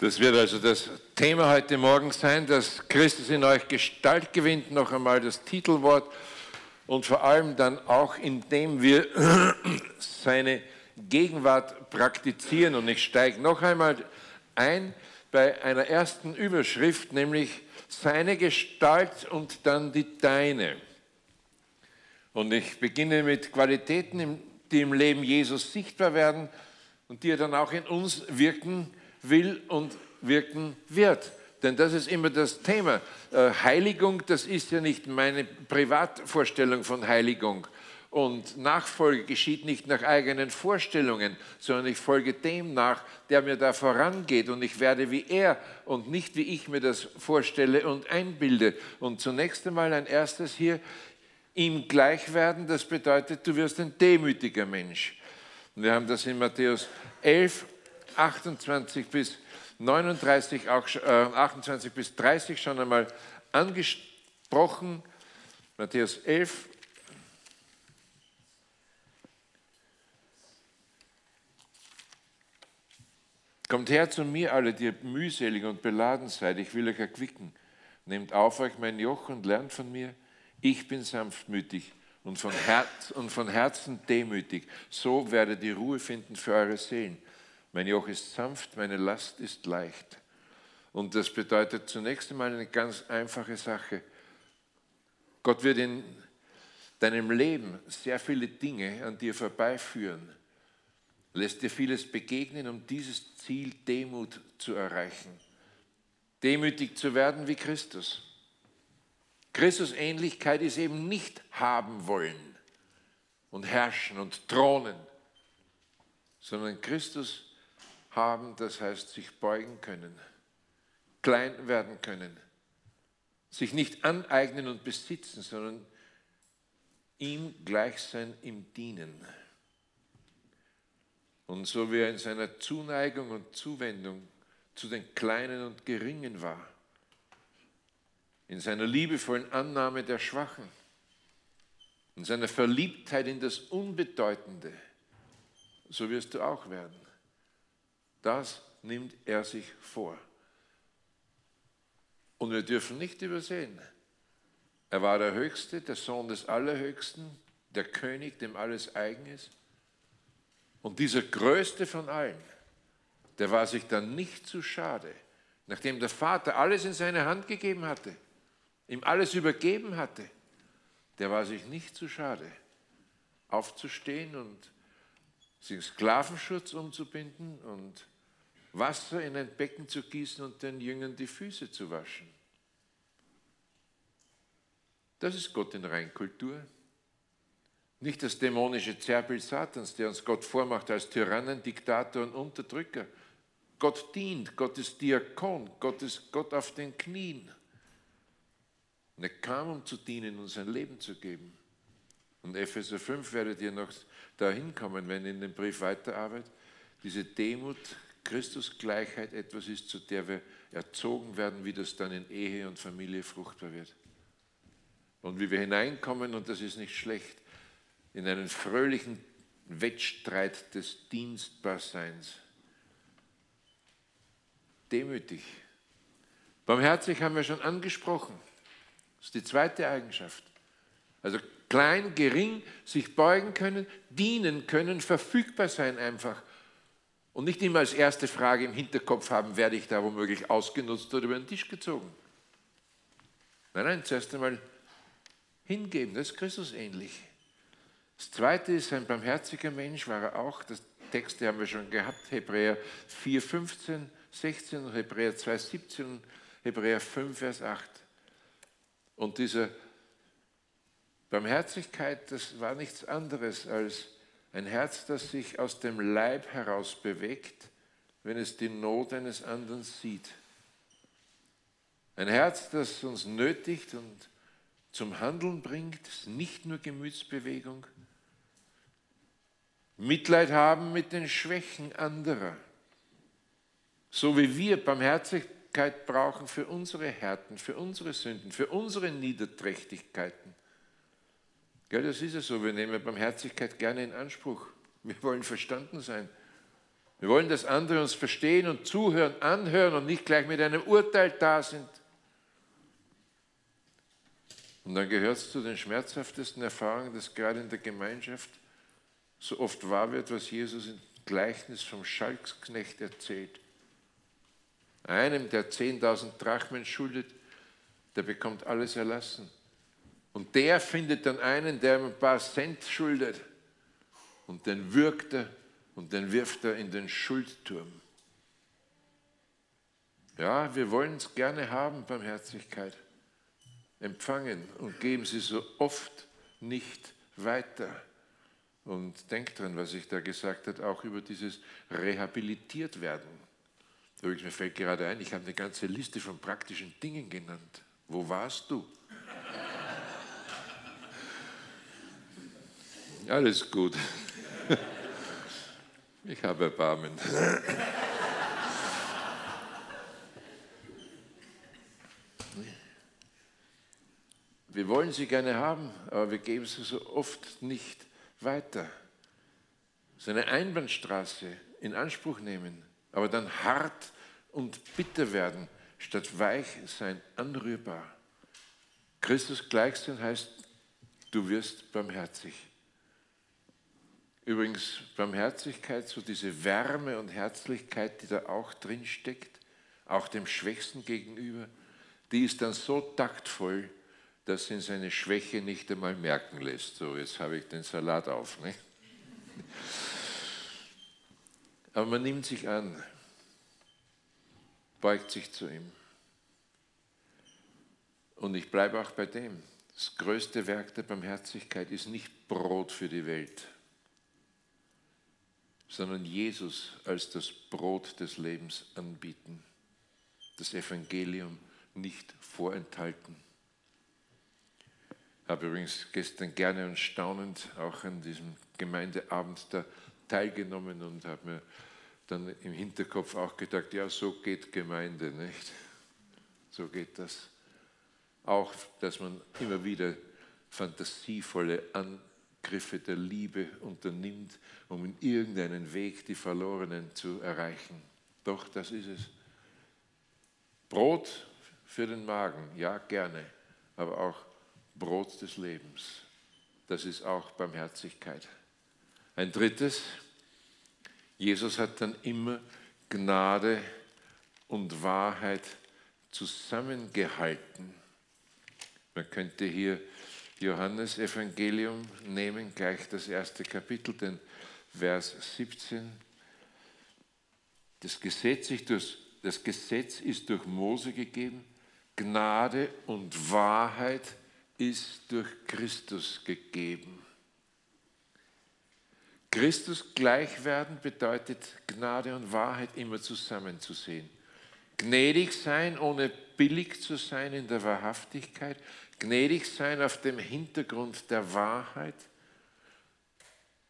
Das wird also das Thema heute Morgen sein, dass Christus in euch Gestalt gewinnt, noch einmal das Titelwort und vor allem dann auch, indem wir seine Gegenwart praktizieren. Und ich steige noch einmal ein bei einer ersten Überschrift, nämlich seine Gestalt und dann die deine. Und ich beginne mit Qualitäten, die im Leben Jesus sichtbar werden und die er dann auch in uns wirken will und wirken wird. Denn das ist immer das Thema. Äh, Heiligung, das ist ja nicht meine Privatvorstellung von Heiligung. Und Nachfolge geschieht nicht nach eigenen Vorstellungen, sondern ich folge dem nach, der mir da vorangeht. Und ich werde wie er und nicht wie ich mir das vorstelle und einbilde. Und zunächst einmal ein erstes hier, ihm gleich werden, das bedeutet, du wirst ein demütiger Mensch. Und wir haben das in Matthäus 11, 28 bis 39, auch, äh, 28 bis 30 schon einmal angesprochen. Matthäus 11. Kommt her zu mir, alle, die mühselig und beladen seid, ich will euch erquicken. Nehmt auf euch mein Joch und lernt von mir. Ich bin sanftmütig und von, Herz, und von Herzen demütig. So werdet ihr Ruhe finden für eure Seelen. Mein Joch ist sanft, meine Last ist leicht. Und das bedeutet zunächst einmal eine ganz einfache Sache. Gott wird in deinem Leben sehr viele Dinge an dir vorbeiführen, lässt dir vieles begegnen, um dieses Ziel Demut zu erreichen. Demütig zu werden wie Christus. Christusähnlichkeit ist eben nicht haben wollen und herrschen und thronen, sondern Christus haben, das heißt sich beugen können, klein werden können, sich nicht aneignen und besitzen, sondern ihm gleich sein im Dienen. Und so wie er in seiner Zuneigung und Zuwendung zu den Kleinen und Geringen war, in seiner liebevollen Annahme der Schwachen, in seiner Verliebtheit in das Unbedeutende, so wirst du auch werden. Das nimmt er sich vor. Und wir dürfen nicht übersehen, er war der Höchste, der Sohn des Allerhöchsten, der König, dem alles eigen ist. Und dieser Größte von allen, der war sich dann nicht zu schade, nachdem der Vater alles in seine Hand gegeben hatte, ihm alles übergeben hatte, der war sich nicht zu schade, aufzustehen und sich Sklavenschutz umzubinden und Wasser in ein Becken zu gießen und den Jüngern die Füße zu waschen. Das ist Gott in Reinkultur. Nicht das dämonische Zerrbild Satans, der uns Gott vormacht als Tyrannen, Diktator und Unterdrücker. Gott dient, Gott ist Diakon, Gott ist Gott auf den Knien. Und er kam, um zu dienen und sein Leben zu geben. Und Epheser 5 werdet ihr noch dahin kommen, wenn ihr in dem Brief weiterarbeitet. Diese Demut Christusgleichheit etwas ist, zu der wir erzogen werden, wie das dann in Ehe und Familie fruchtbar wird. Und wie wir hineinkommen, und das ist nicht schlecht, in einen fröhlichen Wettstreit des Dienstbarseins. Demütig. Barmherzig haben wir schon angesprochen. Das ist die zweite Eigenschaft. Also klein, gering, sich beugen können, dienen können, verfügbar sein einfach und nicht immer als erste Frage im Hinterkopf haben, werde ich da womöglich ausgenutzt oder über den Tisch gezogen. Nein, nein, zuerst einmal hingeben, das ist Christus ähnlich. Das zweite ist, ein barmherziger Mensch war er auch, das Texte haben wir schon gehabt, Hebräer 4, 15, 16 und Hebräer 2, 17 und Hebräer 5, Vers 8. Und diese Barmherzigkeit, das war nichts anderes als ein Herz, das sich aus dem Leib heraus bewegt, wenn es die Not eines anderen sieht. Ein Herz, das uns nötigt und zum Handeln bringt, nicht nur Gemütsbewegung. Mitleid haben mit den Schwächen anderer. So wie wir Barmherzigkeit brauchen für unsere Härten, für unsere Sünden, für unsere Niederträchtigkeiten. Gell, das ist ja so, wir nehmen Barmherzigkeit gerne in Anspruch. Wir wollen verstanden sein. Wir wollen, dass andere uns verstehen und zuhören, anhören und nicht gleich mit einem Urteil da sind. Und dann gehört es zu den schmerzhaftesten Erfahrungen, dass gerade in der Gemeinschaft so oft wahr wird, was Jesus im Gleichnis vom Schalksknecht erzählt. Einem, der 10.000 Drachmen schuldet, der bekommt alles erlassen. Und der findet dann einen, der ihm ein paar Cent schuldet. Und den würgt er und den wirft er in den Schuldturm. Ja, wir wollen es gerne haben, Barmherzigkeit. Empfangen und geben sie so oft nicht weiter. Und denkt dran, was ich da gesagt habe, auch über dieses rehabilitiert werden. Übrigens, mir fällt gerade ein, ich habe eine ganze Liste von praktischen Dingen genannt. Wo warst du? Alles gut. Ich habe Erbarmen. Wir wollen sie gerne haben, aber wir geben sie so oft nicht weiter. So eine Einbahnstraße in Anspruch nehmen, aber dann hart und bitter werden, statt weich sein, anrührbar. Christus gleich sein heißt, du wirst barmherzig. Übrigens, Barmherzigkeit, so diese Wärme und Herzlichkeit, die da auch drin steckt, auch dem Schwächsten gegenüber, die ist dann so taktvoll, dass ihn seine Schwäche nicht einmal merken lässt. So, jetzt habe ich den Salat auf. Ne? Aber man nimmt sich an, beugt sich zu ihm. Und ich bleibe auch bei dem. Das größte Werk der Barmherzigkeit ist nicht Brot für die Welt sondern Jesus als das Brot des Lebens anbieten, das Evangelium nicht vorenthalten. Ich habe übrigens gestern gerne und staunend auch an diesem Gemeindeabend da teilgenommen und habe mir dann im Hinterkopf auch gedacht, ja, so geht Gemeinde, nicht? So geht das. Auch, dass man immer wieder fantasievolle An Griffe der Liebe unternimmt, um in irgendeinen Weg die Verlorenen zu erreichen. Doch, das ist es. Brot für den Magen, ja gerne, aber auch Brot des Lebens. Das ist auch Barmherzigkeit. Ein drittes, Jesus hat dann immer Gnade und Wahrheit zusammengehalten. Man könnte hier Johannes Evangelium nehmen, gleich das erste Kapitel, den Vers 17. Das Gesetz, durch, das Gesetz ist durch Mose gegeben, Gnade und Wahrheit ist durch Christus gegeben. Christus gleich werden bedeutet Gnade und Wahrheit immer zusammenzusehen. Gnädig sein, ohne billig zu sein in der Wahrhaftigkeit, gnädig sein auf dem Hintergrund der Wahrheit.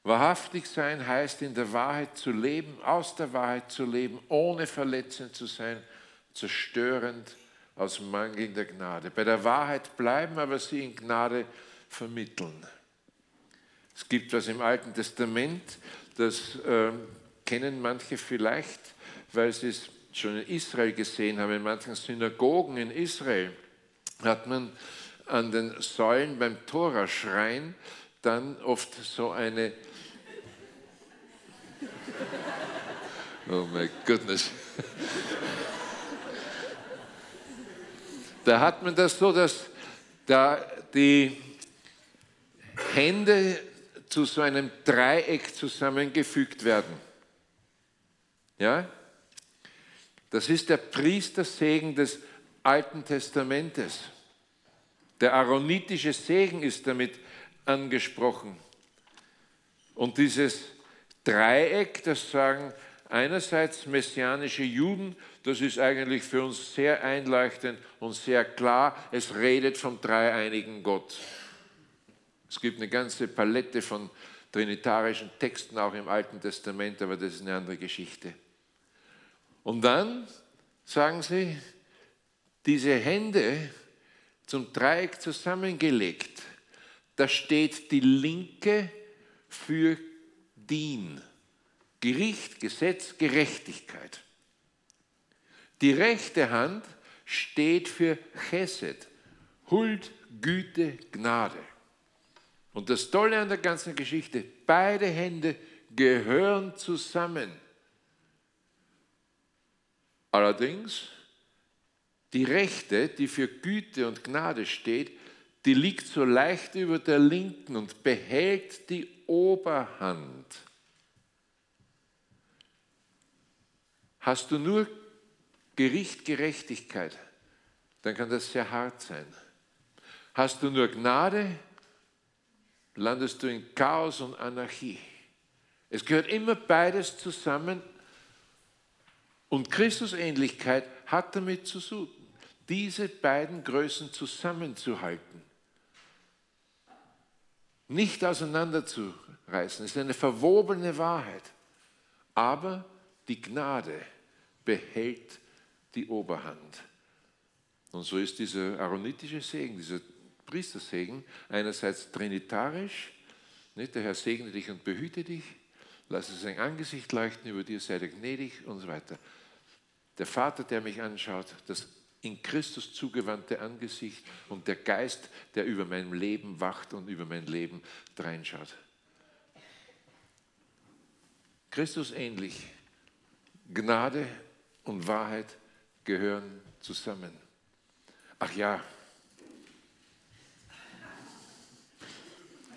Wahrhaftig sein heißt in der Wahrheit zu leben, aus der Wahrheit zu leben, ohne verletzend zu sein, zerstörend aus mangelnder Gnade. Bei der Wahrheit bleiben, aber sie in Gnade vermitteln. Es gibt was im Alten Testament, das äh, kennen manche vielleicht, weil sie es schon in Israel gesehen haben, in manchen Synagogen in Israel hat man an den Säulen beim Toraschrein dann oft so eine. Oh my goodness. Da hat man das so, dass da die Hände zu so einem Dreieck zusammengefügt werden. Ja? Das ist der Priestersegen des Alten Testamentes. Der aaronitische Segen ist damit angesprochen. Und dieses Dreieck, das sagen einerseits messianische Juden, das ist eigentlich für uns sehr einleuchtend und sehr klar, es redet vom dreieinigen Gott. Es gibt eine ganze Palette von trinitarischen Texten auch im Alten Testament, aber das ist eine andere Geschichte. Und dann sagen sie, diese Hände, zum Dreieck zusammengelegt. Da steht die linke für Dien, Gericht, Gesetz, Gerechtigkeit. Die rechte Hand steht für Chesed, Huld, Güte, Gnade. Und das Tolle an der ganzen Geschichte, beide Hände gehören zusammen. Allerdings, die rechte, die für Güte und Gnade steht, die liegt so leicht über der linken und behält die Oberhand. Hast du nur Gericht, Gerechtigkeit, dann kann das sehr hart sein. Hast du nur Gnade, landest du in Chaos und Anarchie. Es gehört immer beides zusammen und Christusähnlichkeit hat damit zu suchen, diese beiden Größen zusammenzuhalten. Nicht auseinanderzureißen, ist eine verwobene Wahrheit. Aber die Gnade behält die Oberhand. Und so ist dieser aaronitische Segen, dieser Priestersegen, einerseits trinitarisch, nicht? der Herr segne dich und behüte dich, lasse sein Angesicht leuchten über dir, sei dir gnädig und so weiter. Der Vater, der mich anschaut, das in Christus zugewandte Angesicht und der Geist, der über mein Leben wacht und über mein Leben dreinschaut. Christus ähnlich. Gnade und Wahrheit gehören zusammen. Ach ja,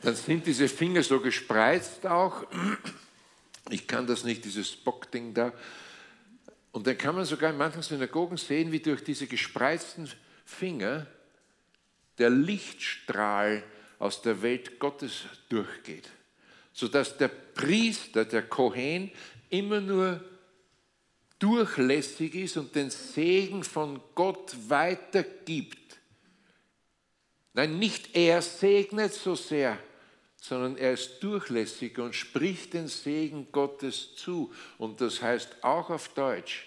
dann sind diese Finger so gespreizt auch. Ich kann das nicht, dieses Bockding da. Und dann kann man sogar in manchen Synagogen sehen, wie durch diese gespreizten Finger der Lichtstrahl aus der Welt Gottes durchgeht, sodass der Priester, der Kohen, immer nur durchlässig ist und den Segen von Gott weitergibt. Nein, nicht er segnet so sehr, sondern er ist durchlässig und spricht den Segen Gottes zu. Und das heißt auch auf Deutsch,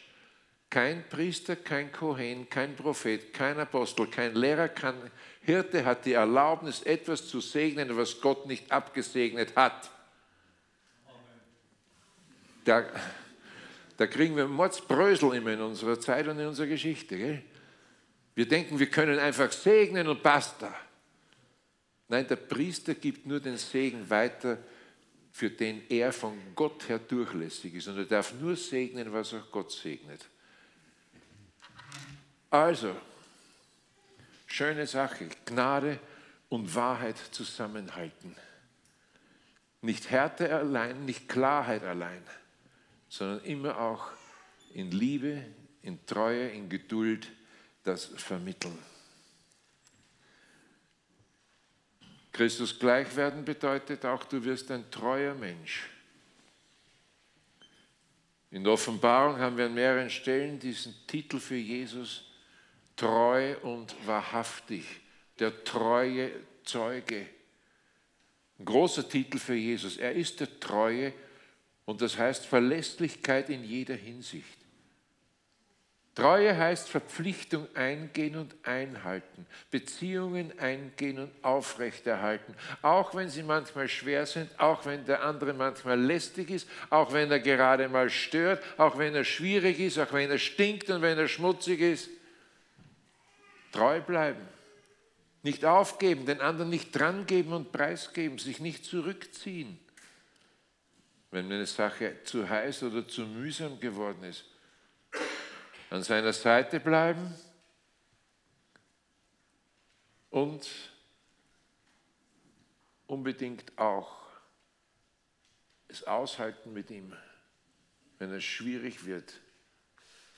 kein Priester, kein Kohen, kein Prophet, kein Apostel, kein Lehrer, kein Hirte hat die Erlaubnis, etwas zu segnen, was Gott nicht abgesegnet hat. Da, da kriegen wir Mordsbrösel immer in unserer Zeit und in unserer Geschichte. Gell? Wir denken, wir können einfach segnen und basta. Nein, der Priester gibt nur den Segen weiter, für den er von Gott her durchlässig ist. Und er darf nur segnen, was auch Gott segnet. Also, schöne Sache, Gnade und Wahrheit zusammenhalten. Nicht Härte allein, nicht Klarheit allein, sondern immer auch in Liebe, in Treue, in Geduld das vermitteln. Christus gleich werden bedeutet auch, du wirst ein treuer Mensch. In der Offenbarung haben wir an mehreren Stellen diesen Titel für Jesus, treu und wahrhaftig, der treue Zeuge. Ein großer Titel für Jesus. Er ist der Treue und das heißt Verlässlichkeit in jeder Hinsicht. Treue heißt Verpflichtung eingehen und einhalten, Beziehungen eingehen und aufrechterhalten, auch wenn sie manchmal schwer sind, auch wenn der andere manchmal lästig ist, auch wenn er gerade mal stört, auch wenn er schwierig ist, auch wenn er stinkt und wenn er schmutzig ist. Treu bleiben, nicht aufgeben, den anderen nicht drangeben und preisgeben, sich nicht zurückziehen, wenn eine Sache zu heiß oder zu mühsam geworden ist an seiner Seite bleiben und unbedingt auch es aushalten mit ihm, wenn es schwierig wird,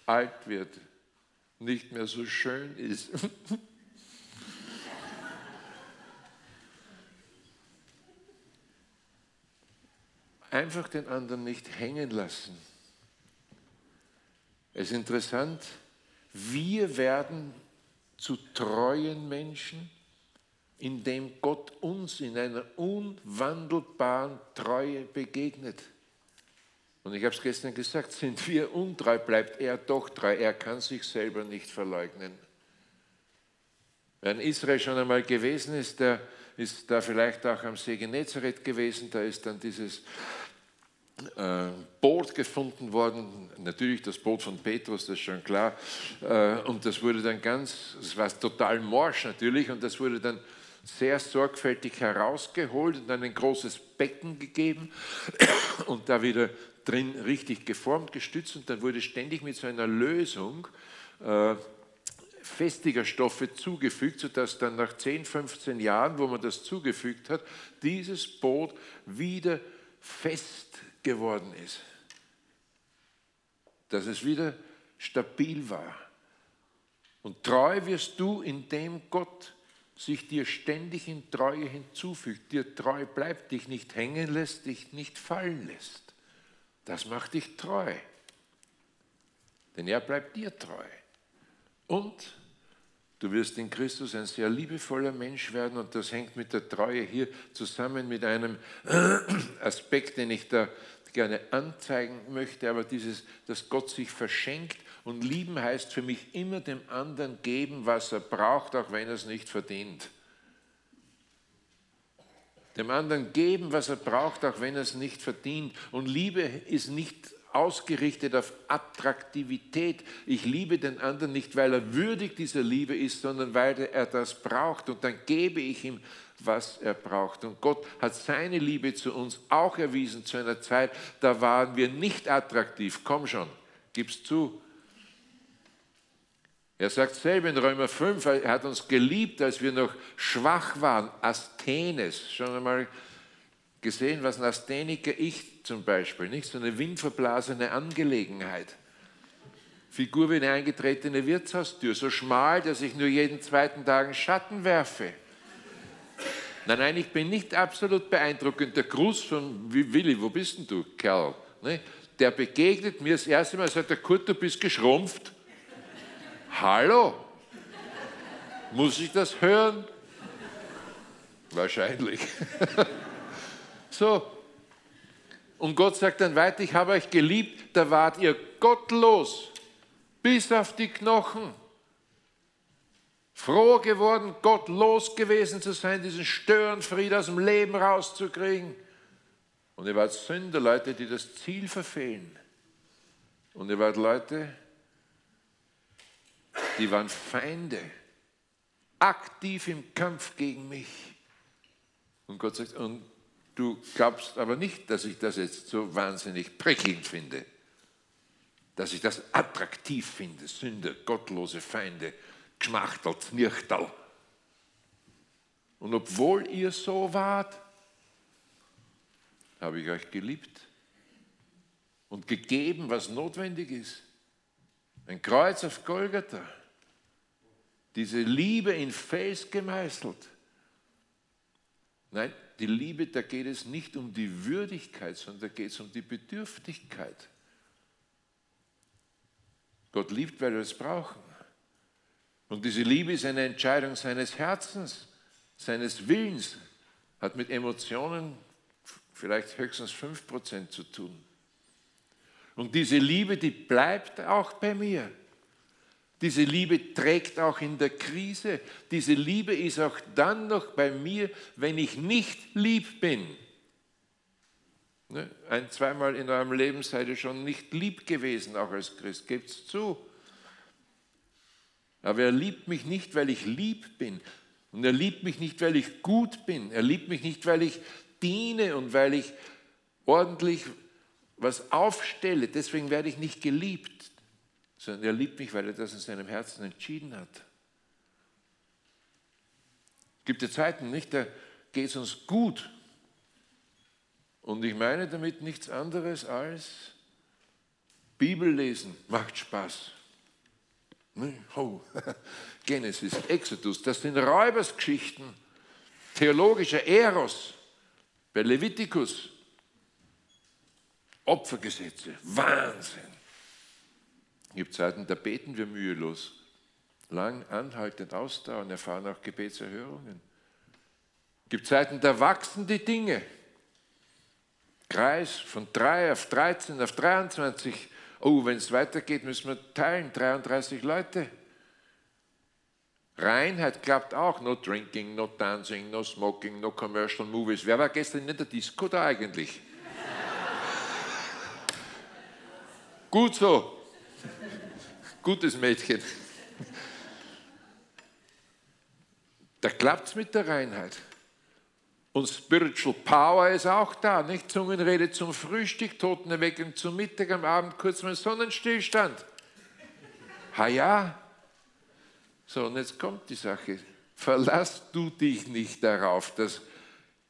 alt wird, nicht mehr so schön ist. Einfach den anderen nicht hängen lassen. Es ist interessant, wir werden zu treuen Menschen, indem Gott uns in einer unwandelbaren Treue begegnet. Und ich habe es gestern gesagt, sind wir untreu, bleibt er doch treu. Er kann sich selber nicht verleugnen. Wer in Israel schon einmal gewesen ist, der ist da vielleicht auch am See Genezareth gewesen, da ist dann dieses äh, Boot gefunden worden, natürlich das Boot von Petrus, das ist schon klar. Äh, und das wurde dann ganz, das war total morsch natürlich, und das wurde dann sehr sorgfältig herausgeholt und dann ein großes Becken gegeben und da wieder drin richtig geformt, gestützt und dann wurde ständig mit so einer Lösung äh, festiger Stoffe zugefügt, sodass dann nach 10, 15 Jahren, wo man das zugefügt hat, dieses Boot wieder fest geworden ist. Dass es wieder stabil war. Und treu wirst du, indem Gott sich dir ständig in Treue hinzufügt, dir treu bleibt, dich nicht hängen lässt, dich nicht fallen lässt. Das macht dich treu. Denn er bleibt dir treu. Und du wirst in Christus ein sehr liebevoller Mensch werden und das hängt mit der Treue hier zusammen mit einem Aspekt, den ich da gerne anzeigen möchte, aber dieses, dass Gott sich verschenkt und lieben heißt für mich immer dem anderen geben, was er braucht, auch wenn er es nicht verdient. Dem anderen geben, was er braucht, auch wenn er es nicht verdient. Und Liebe ist nicht ausgerichtet auf Attraktivität. Ich liebe den anderen nicht, weil er würdig dieser Liebe ist, sondern weil er das braucht. Und dann gebe ich ihm, was er braucht. Und Gott hat seine Liebe zu uns auch erwiesen zu einer Zeit, da waren wir nicht attraktiv. Komm schon, gib's zu. Er sagt selber in Römer 5, er hat uns geliebt, als wir noch schwach waren. Asthenes, schon einmal gesehen, was ein Astheniker ich zum Beispiel, nicht so eine windverblasene Angelegenheit. Figur wie eine eingetretene Wirtshaustür, so schmal, dass ich nur jeden zweiten Tag einen Schatten werfe. Nein, nein, ich bin nicht absolut beeindruckend. Der Gruß von Willi, wo bist denn du, Kerl? Ne? Der begegnet mir das erste Mal, sagt der Kurt, du bist geschrumpft. Hallo? Muss ich das hören? Wahrscheinlich. so. Und Gott sagt dann weiter, ich habe euch geliebt, da wart ihr gottlos, bis auf die Knochen. Froh geworden, gottlos gewesen zu sein, diesen Störenfried aus dem Leben rauszukriegen. Und ihr wart Sünder, Leute, die das Ziel verfehlen. Und ihr wart Leute, die waren Feinde, aktiv im Kampf gegen mich. Und Gott sagt, und du glaubst aber nicht, dass ich das jetzt so wahnsinnig prickelnd finde, dass ich das attraktiv finde, Sünde, gottlose Feinde, geschmachtelt, Nichtal. Und obwohl ihr so wart, habe ich euch geliebt und gegeben, was notwendig ist. Ein Kreuz auf Golgatha. Diese Liebe in Fels gemeißelt. Nein, die Liebe, da geht es nicht um die Würdigkeit, sondern da geht es um die Bedürftigkeit. Gott liebt, weil wir es brauchen. Und diese Liebe ist eine Entscheidung seines Herzens, seines Willens, hat mit Emotionen vielleicht höchstens 5% zu tun. Und diese Liebe, die bleibt auch bei mir. Diese Liebe trägt auch in der Krise. Diese Liebe ist auch dann noch bei mir, wenn ich nicht lieb bin. Ne? Ein, zweimal in eurem Leben seid ihr schon nicht lieb gewesen, auch als Christ. Gebt's zu. Aber er liebt mich nicht, weil ich lieb bin. Und er liebt mich nicht, weil ich gut bin. Er liebt mich nicht, weil ich diene und weil ich ordentlich was aufstelle, deswegen werde ich nicht geliebt, sondern er liebt mich, weil er das in seinem Herzen entschieden hat. Es gibt ja Zeiten, nicht, da geht es uns gut. Und ich meine damit nichts anderes als Bibel lesen macht Spaß. Oh. Genesis, Exodus, das sind Räubersgeschichten, theologischer Eros, bei Levitikus, Opfergesetze, Wahnsinn. Es gibt Zeiten, da beten wir mühelos, lang anhaltend ausdauern, erfahren auch Gebetserhörungen. Es gibt Zeiten, da wachsen die Dinge. Kreis von 3 auf 13 auf 23. Oh, wenn es weitergeht, müssen wir teilen, 33 Leute. Reinheit klappt auch. No drinking, no dancing, no smoking, no commercial movies. Wer war gestern in der Disco da eigentlich? Gut so. Gutes Mädchen. Da klappt es mit der Reinheit. Und Spiritual Power ist auch da, nicht? Zungenrede zum Frühstück, Totenerweckung zum Mittag, am Abend kurz mal Sonnenstillstand. Ha ja. So, und jetzt kommt die Sache. Verlass du dich nicht darauf, das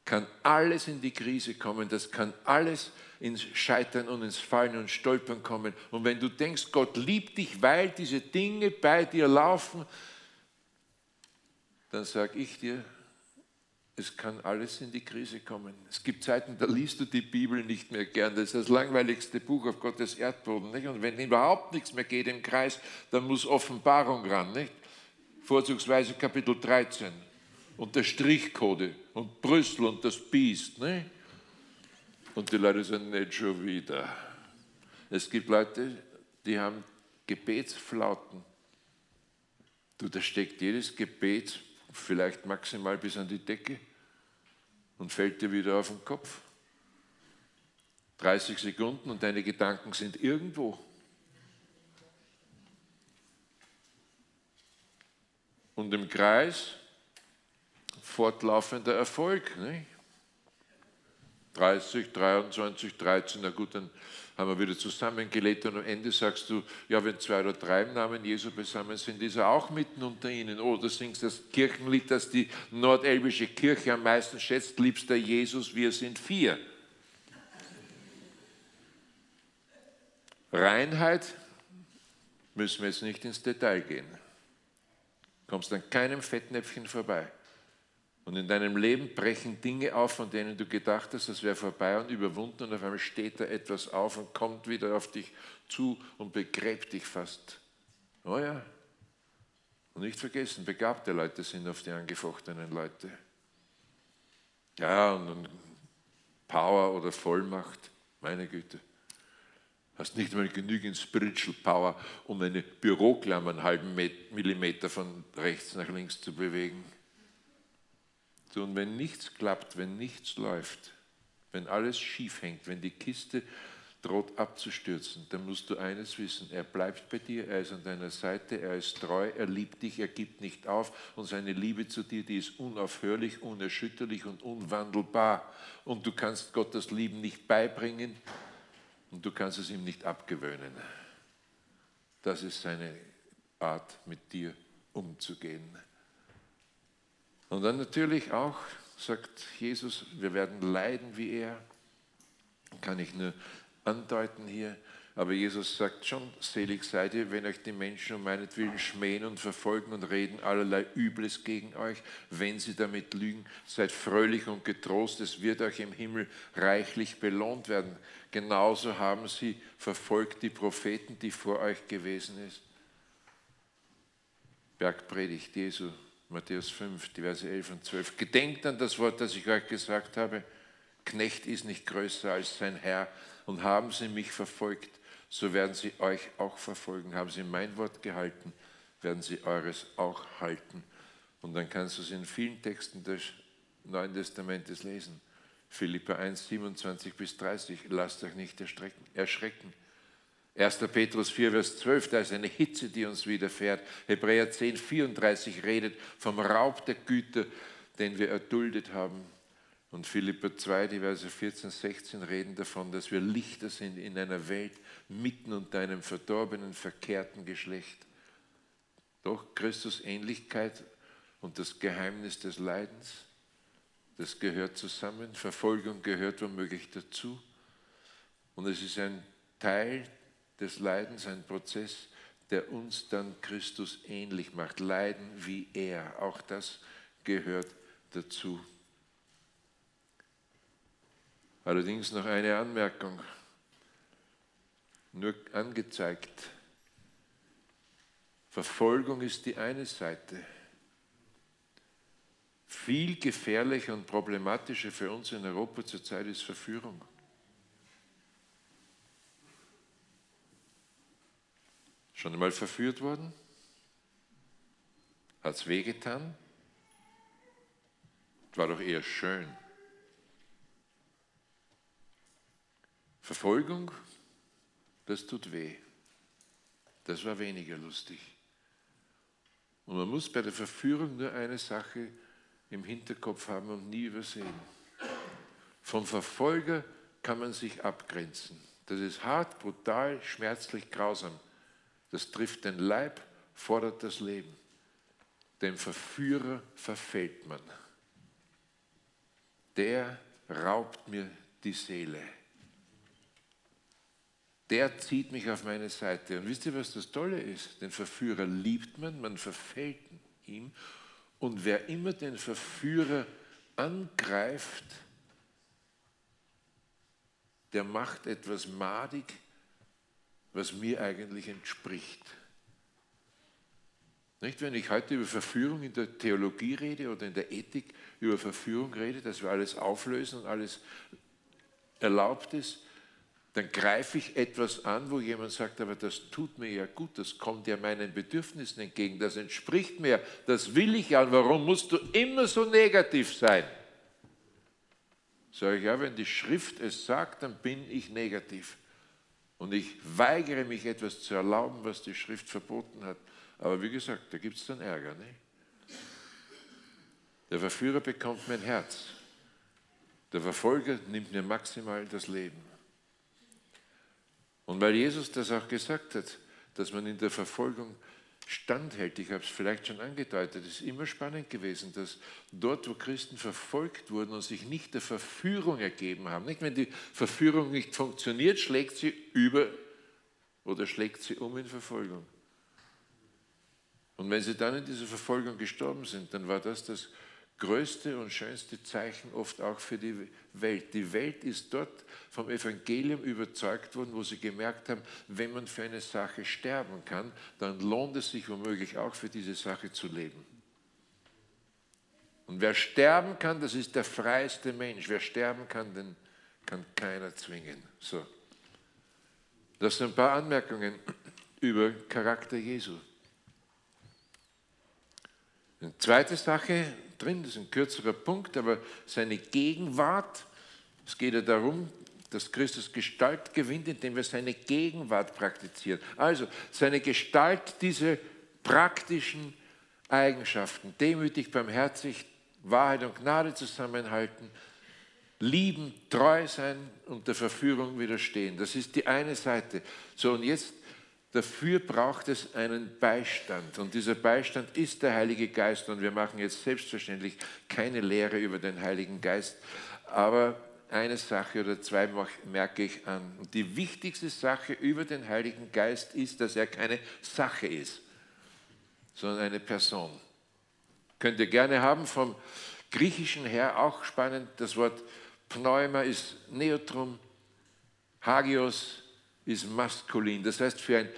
kann alles in die Krise kommen, das kann alles ins Scheitern und ins Fallen und Stolpern kommen. Und wenn du denkst, Gott liebt dich, weil diese Dinge bei dir laufen, dann sage ich dir, es kann alles in die Krise kommen. Es gibt Zeiten, da liest du die Bibel nicht mehr gern. Das ist das langweiligste Buch auf Gottes Erdboden. Nicht? Und wenn überhaupt nichts mehr geht im Kreis, dann muss Offenbarung ran. Nicht? Vorzugsweise Kapitel 13 und der Strichcode und Brüssel und das Biest. Nicht? Und die Leute sagen, nicht schon wieder. Es gibt Leute, die haben Gebetsflauten. Du, da steckt jedes Gebet vielleicht maximal bis an die Decke und fällt dir wieder auf den Kopf. 30 Sekunden und deine Gedanken sind irgendwo. Und im Kreis fortlaufender Erfolg. Nicht? 30, 23, 13, na gut, dann haben wir wieder zusammengelegt und am Ende sagst du, ja, wenn zwei oder drei im Namen Jesu beisammen sind, ist er auch mitten unter ihnen. Oh, du singst das Kirchenlied, das die nordelbische Kirche am meisten schätzt, liebster Jesus, wir sind vier. Reinheit müssen wir jetzt nicht ins Detail gehen. Du kommst an keinem Fettnäpfchen vorbei. Und in deinem Leben brechen Dinge auf, von denen du gedacht hast, das wäre vorbei und überwunden und auf einmal steht da etwas auf und kommt wieder auf dich zu und begräbt dich fast. Oh ja. Und nicht vergessen, begabte Leute sind oft die angefochtenen Leute. Ja, und dann Power oder Vollmacht, meine Güte. Hast nicht mal genügend Spiritual Power, um eine Büroklammer einen halben Millimeter von rechts nach links zu bewegen. Und wenn nichts klappt, wenn nichts läuft, wenn alles schief hängt, wenn die Kiste droht abzustürzen, dann musst du eines wissen, er bleibt bei dir, er ist an deiner Seite, er ist treu, er liebt dich, er gibt nicht auf und seine Liebe zu dir, die ist unaufhörlich, unerschütterlich und unwandelbar. Und du kannst Gott das Lieben nicht beibringen und du kannst es ihm nicht abgewöhnen. Das ist seine Art, mit dir umzugehen. Und dann natürlich auch sagt Jesus, wir werden leiden wie er. Kann ich nur andeuten hier. Aber Jesus sagt schon, selig seid ihr, wenn euch die Menschen um meinetwillen schmähen und verfolgen und reden allerlei Übles gegen euch, wenn sie damit lügen. Seid fröhlich und getrost, es wird euch im Himmel reichlich belohnt werden. Genauso haben sie verfolgt die Propheten, die vor euch gewesen ist. Bergpredigt Jesu, Matthäus 5, die Verse 11 und 12. Gedenkt an das Wort, das ich euch gesagt habe. Knecht ist nicht größer als sein Herr. Und haben sie mich verfolgt, so werden sie euch auch verfolgen. Haben sie mein Wort gehalten, werden sie eures auch halten. Und dann kannst du es in vielen Texten des Neuen Testamentes lesen. Philippa 1, 27 bis 30. Lasst euch nicht erschrecken. 1. Petrus 4, Vers 12, da ist eine Hitze, die uns widerfährt. Hebräer 10, 34 redet vom Raub der Güter, den wir erduldet haben. Und Philippa 2, die Verse 14, 16 reden davon, dass wir Lichter sind in einer Welt mitten unter einem verdorbenen, verkehrten Geschlecht. Doch Christus Ähnlichkeit und das Geheimnis des Leidens, das gehört zusammen. Verfolgung gehört womöglich dazu. Und es ist ein Teil des Leidens ein Prozess, der uns dann Christus ähnlich macht. Leiden wie er, auch das gehört dazu. Allerdings noch eine Anmerkung, nur angezeigt. Verfolgung ist die eine Seite. Viel gefährlicher und problematischer für uns in Europa zurzeit ist Verführung. Schon einmal verführt worden? Hat es wehgetan? War doch eher schön. Verfolgung? das tut weh. Das war weniger lustig. Und man muss bei der Verführung nur eine Sache im Hinterkopf haben und nie übersehen. Vom Verfolger kann man sich abgrenzen. Das ist hart, brutal, schmerzlich, grausam. Das trifft den Leib, fordert das Leben. Dem Verführer verfällt man. Der raubt mir die Seele. Der zieht mich auf meine Seite. Und wisst ihr, was das Tolle ist? Den Verführer liebt man, man verfällt ihm. Und wer immer den Verführer angreift, der macht etwas madig, was mir eigentlich entspricht. Nicht, wenn ich heute über Verführung in der Theologie rede oder in der Ethik über Verführung rede, dass wir alles auflösen und alles erlaubt ist, dann greife ich etwas an, wo jemand sagt, aber das tut mir ja gut, das kommt ja meinen Bedürfnissen entgegen, das entspricht mir, das will ich ja. Warum musst du immer so negativ sein? Sage ich, ja, wenn die Schrift es sagt, dann bin ich negativ. Und ich weigere mich etwas zu erlauben, was die Schrift verboten hat. Aber wie gesagt, da gibt es dann Ärger. Ne? Der Verführer bekommt mein Herz. Der Verfolger nimmt mir maximal das Leben. Und weil Jesus das auch gesagt hat, dass man in der Verfolgung standhält, ich habe es vielleicht schon angedeutet, es ist immer spannend gewesen, dass dort, wo Christen verfolgt wurden und sich nicht der Verführung ergeben haben, nicht wenn die Verführung nicht funktioniert, schlägt sie über oder schlägt sie um in Verfolgung. Und wenn sie dann in dieser Verfolgung gestorben sind, dann war das das größte und schönste Zeichen oft auch für die Welt. Die Welt ist dort vom Evangelium überzeugt worden, wo sie gemerkt haben, wenn man für eine Sache sterben kann, dann lohnt es sich womöglich auch für diese Sache zu leben. Und wer sterben kann, das ist der freiste Mensch. Wer sterben kann, den kann keiner zwingen. So. Das sind ein paar Anmerkungen über Charakter Jesu. Eine zweite Sache drin, das ist ein kürzerer Punkt, aber seine Gegenwart, es geht ja darum, dass Christus Gestalt gewinnt, indem wir seine Gegenwart praktizieren. Also seine Gestalt, diese praktischen Eigenschaften, demütig, barmherzig, Wahrheit und Gnade zusammenhalten, lieben, treu sein und der Verführung widerstehen. Das ist die eine Seite. So, und jetzt Dafür braucht es einen Beistand. Und dieser Beistand ist der Heilige Geist. Und wir machen jetzt selbstverständlich keine Lehre über den Heiligen Geist, aber eine Sache oder zwei merke ich an. Die wichtigste Sache über den Heiligen Geist ist, dass er keine Sache ist, sondern eine Person. Könnt ihr gerne haben, vom Griechischen her auch spannend, das Wort Pneuma ist Neutrum, Hagios ist maskulin. Das heißt, für ein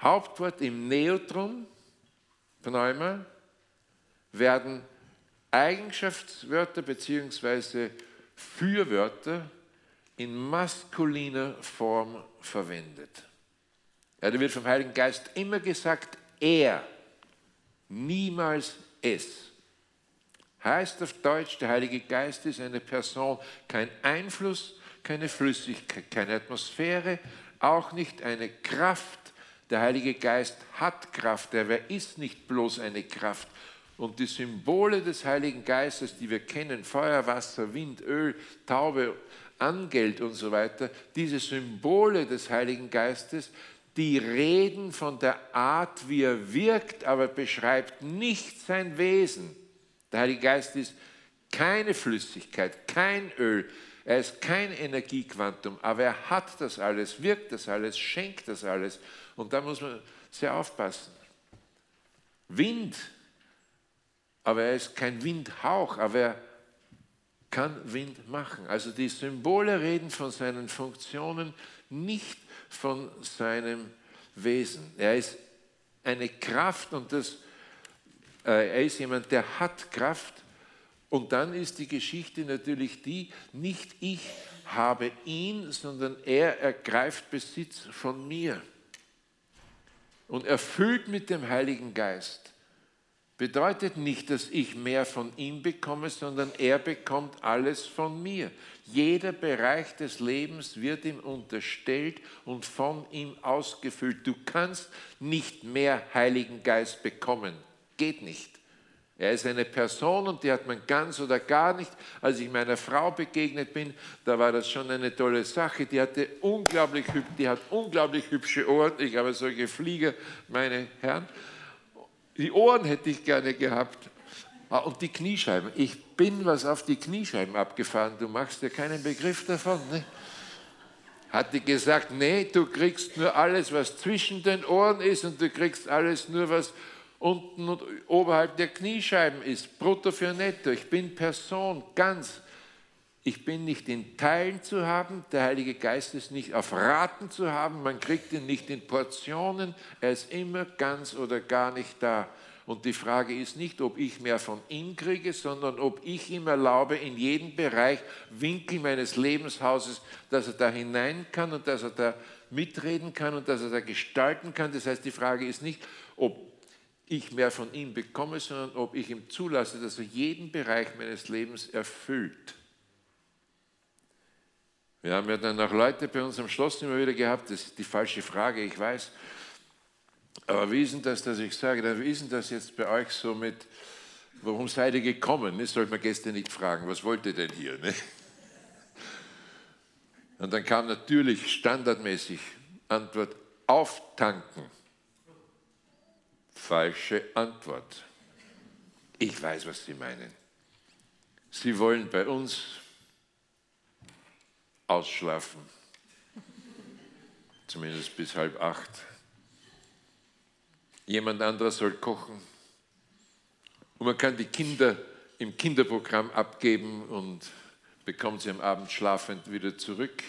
Hauptwort im Neutrum, Pneuma, werden Eigenschaftswörter bzw. Fürwörter in maskuliner Form verwendet. Ja, da wird vom Heiligen Geist immer gesagt, er, niemals es. Heißt auf Deutsch, der Heilige Geist ist eine Person, kein Einfluss, keine Flüssigkeit, keine Atmosphäre, auch nicht eine Kraft. Der Heilige Geist hat Kraft, er ist nicht bloß eine Kraft. Und die Symbole des Heiligen Geistes, die wir kennen, Feuer, Wasser, Wind, Öl, Taube, Angeld und so weiter, diese Symbole des Heiligen Geistes, die reden von der Art, wie er wirkt, aber beschreibt nicht sein Wesen. Der Heilige Geist ist keine Flüssigkeit, kein Öl, er ist kein Energiequantum, aber er hat das alles, wirkt das alles, schenkt das alles. Und da muss man sehr aufpassen. Wind, aber er ist kein Windhauch, aber er kann Wind machen. Also die Symbole reden von seinen Funktionen, nicht von seinem Wesen. Er ist eine Kraft und das, äh, er ist jemand, der hat Kraft und dann ist die Geschichte natürlich die, nicht ich habe ihn, sondern er ergreift Besitz von mir. Und erfüllt mit dem Heiligen Geist bedeutet nicht, dass ich mehr von ihm bekomme, sondern er bekommt alles von mir. Jeder Bereich des Lebens wird ihm unterstellt und von ihm ausgefüllt. Du kannst nicht mehr Heiligen Geist bekommen. Geht nicht. Er ist eine Person und die hat man ganz oder gar nicht. Als ich meiner Frau begegnet bin, da war das schon eine tolle Sache. Die hatte unglaublich, die hat unglaublich hübsche Ohren. Ich habe solche Flieger, meine Herren. Die Ohren hätte ich gerne gehabt. Ah, und die Kniescheiben. Ich bin was auf die Kniescheiben abgefahren. Du machst dir keinen Begriff davon. Ne? Hat die gesagt, nee, du kriegst nur alles, was zwischen den Ohren ist und du kriegst alles nur, was unten und oberhalb der Kniescheiben ist. Brutto für netto. Ich bin Person, ganz. Ich bin nicht in Teilen zu haben, der Heilige Geist ist nicht auf Raten zu haben, man kriegt ihn nicht in Portionen, er ist immer ganz oder gar nicht da. Und die Frage ist nicht, ob ich mehr von ihm kriege, sondern ob ich ihm erlaube, in jeden Bereich, Winkel meines Lebenshauses, dass er da hinein kann und dass er da mitreden kann und dass er da gestalten kann. Das heißt, die Frage ist nicht, ob ich mehr von ihm bekomme, sondern ob ich ihm zulasse, dass er jeden Bereich meines Lebens erfüllt. Wir haben ja dann auch Leute bei uns am Schloss immer wieder gehabt, das ist die falsche Frage, ich weiß. Aber wie ist denn das, dass ich sage, wie ist denn das jetzt bei euch so mit, warum seid ihr gekommen? Das sollte man gestern nicht fragen, was wollt ihr denn hier? Ne? Und dann kam natürlich standardmäßig Antwort, auftanken. Falsche Antwort. Ich weiß, was Sie meinen. Sie wollen bei uns ausschlafen. Zumindest bis halb acht. Jemand anderer soll kochen. Und man kann die Kinder im Kinderprogramm abgeben und bekommt sie am Abend schlafend wieder zurück.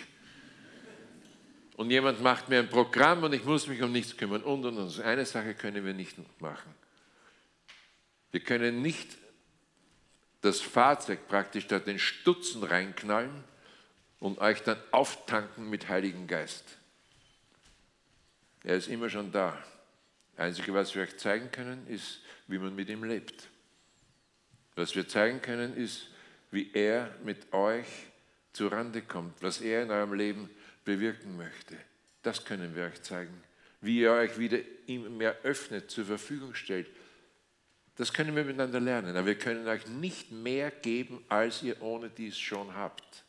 Und jemand macht mir ein Programm und ich muss mich um nichts kümmern. Und, und, und. Eine Sache können wir nicht machen. Wir können nicht das Fahrzeug praktisch da den Stutzen reinknallen und euch dann auftanken mit Heiligen Geist. Er ist immer schon da. Das Einzige, was wir euch zeigen können, ist, wie man mit ihm lebt. Was wir zeigen können, ist, wie er mit euch zurande kommt, was er in eurem Leben bewirken möchte. Das können wir euch zeigen. Wie ihr euch wieder ihm mehr öffnet, zur Verfügung stellt. Das können wir miteinander lernen. Aber wir können euch nicht mehr geben, als ihr ohne dies schon habt.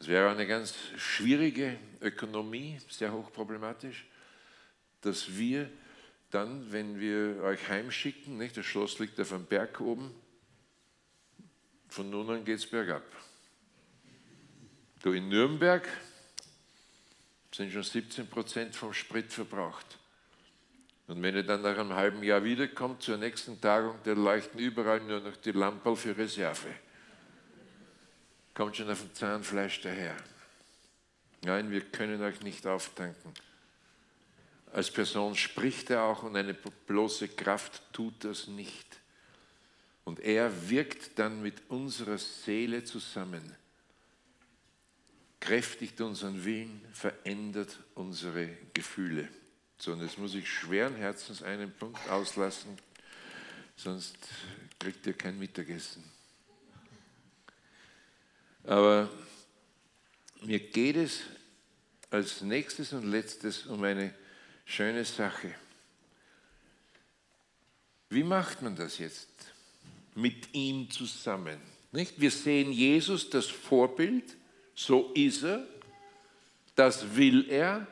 Es wäre eine ganz schwierige Ökonomie, sehr hochproblematisch, dass wir dann, wenn wir euch heimschicken, nicht, das Schloss liegt auf einem Berg oben, von nun an geht es bergab. Du in Nürnberg sind schon 17 Prozent vom Sprit verbraucht. Und wenn ihr dann nach einem halben Jahr wiederkommt zur nächsten Tagung, da leuchten überall nur noch die Lampen für Reserve kommt schon auf dem Zahnfleisch daher. Nein, wir können euch nicht auftanken. Als Person spricht er auch und eine bloße Kraft tut das nicht. Und er wirkt dann mit unserer Seele zusammen, kräftigt unseren Willen, verändert unsere Gefühle. So, und jetzt muss ich schweren Herzens einen Punkt auslassen, sonst kriegt ihr kein Mittagessen. Aber mir geht es als nächstes und letztes um eine schöne Sache. Wie macht man das jetzt? Mit ihm zusammen. Nicht? Wir sehen Jesus, das Vorbild, so ist er, das will er,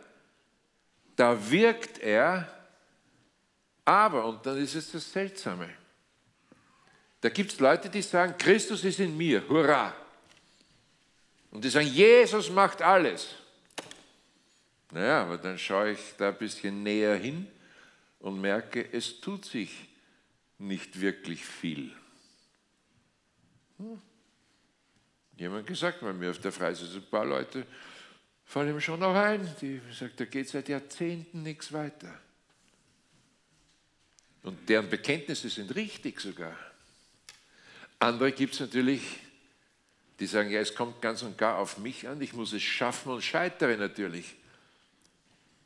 da wirkt er, aber, und dann ist es das Seltsame, da gibt es Leute, die sagen, Christus ist in mir, hurra. Und die sagen, Jesus macht alles. Naja, aber dann schaue ich da ein bisschen näher hin und merke, es tut sich nicht wirklich viel. Hm. Jemand gesagt bei mir auf der Freizeit, ein paar Leute fallen ihm schon noch ein, die sagt, da geht seit Jahrzehnten nichts weiter. Und deren Bekenntnisse sind richtig sogar. Andere gibt es natürlich, die sagen, ja, es kommt ganz und gar auf mich an, ich muss es schaffen und scheitere natürlich.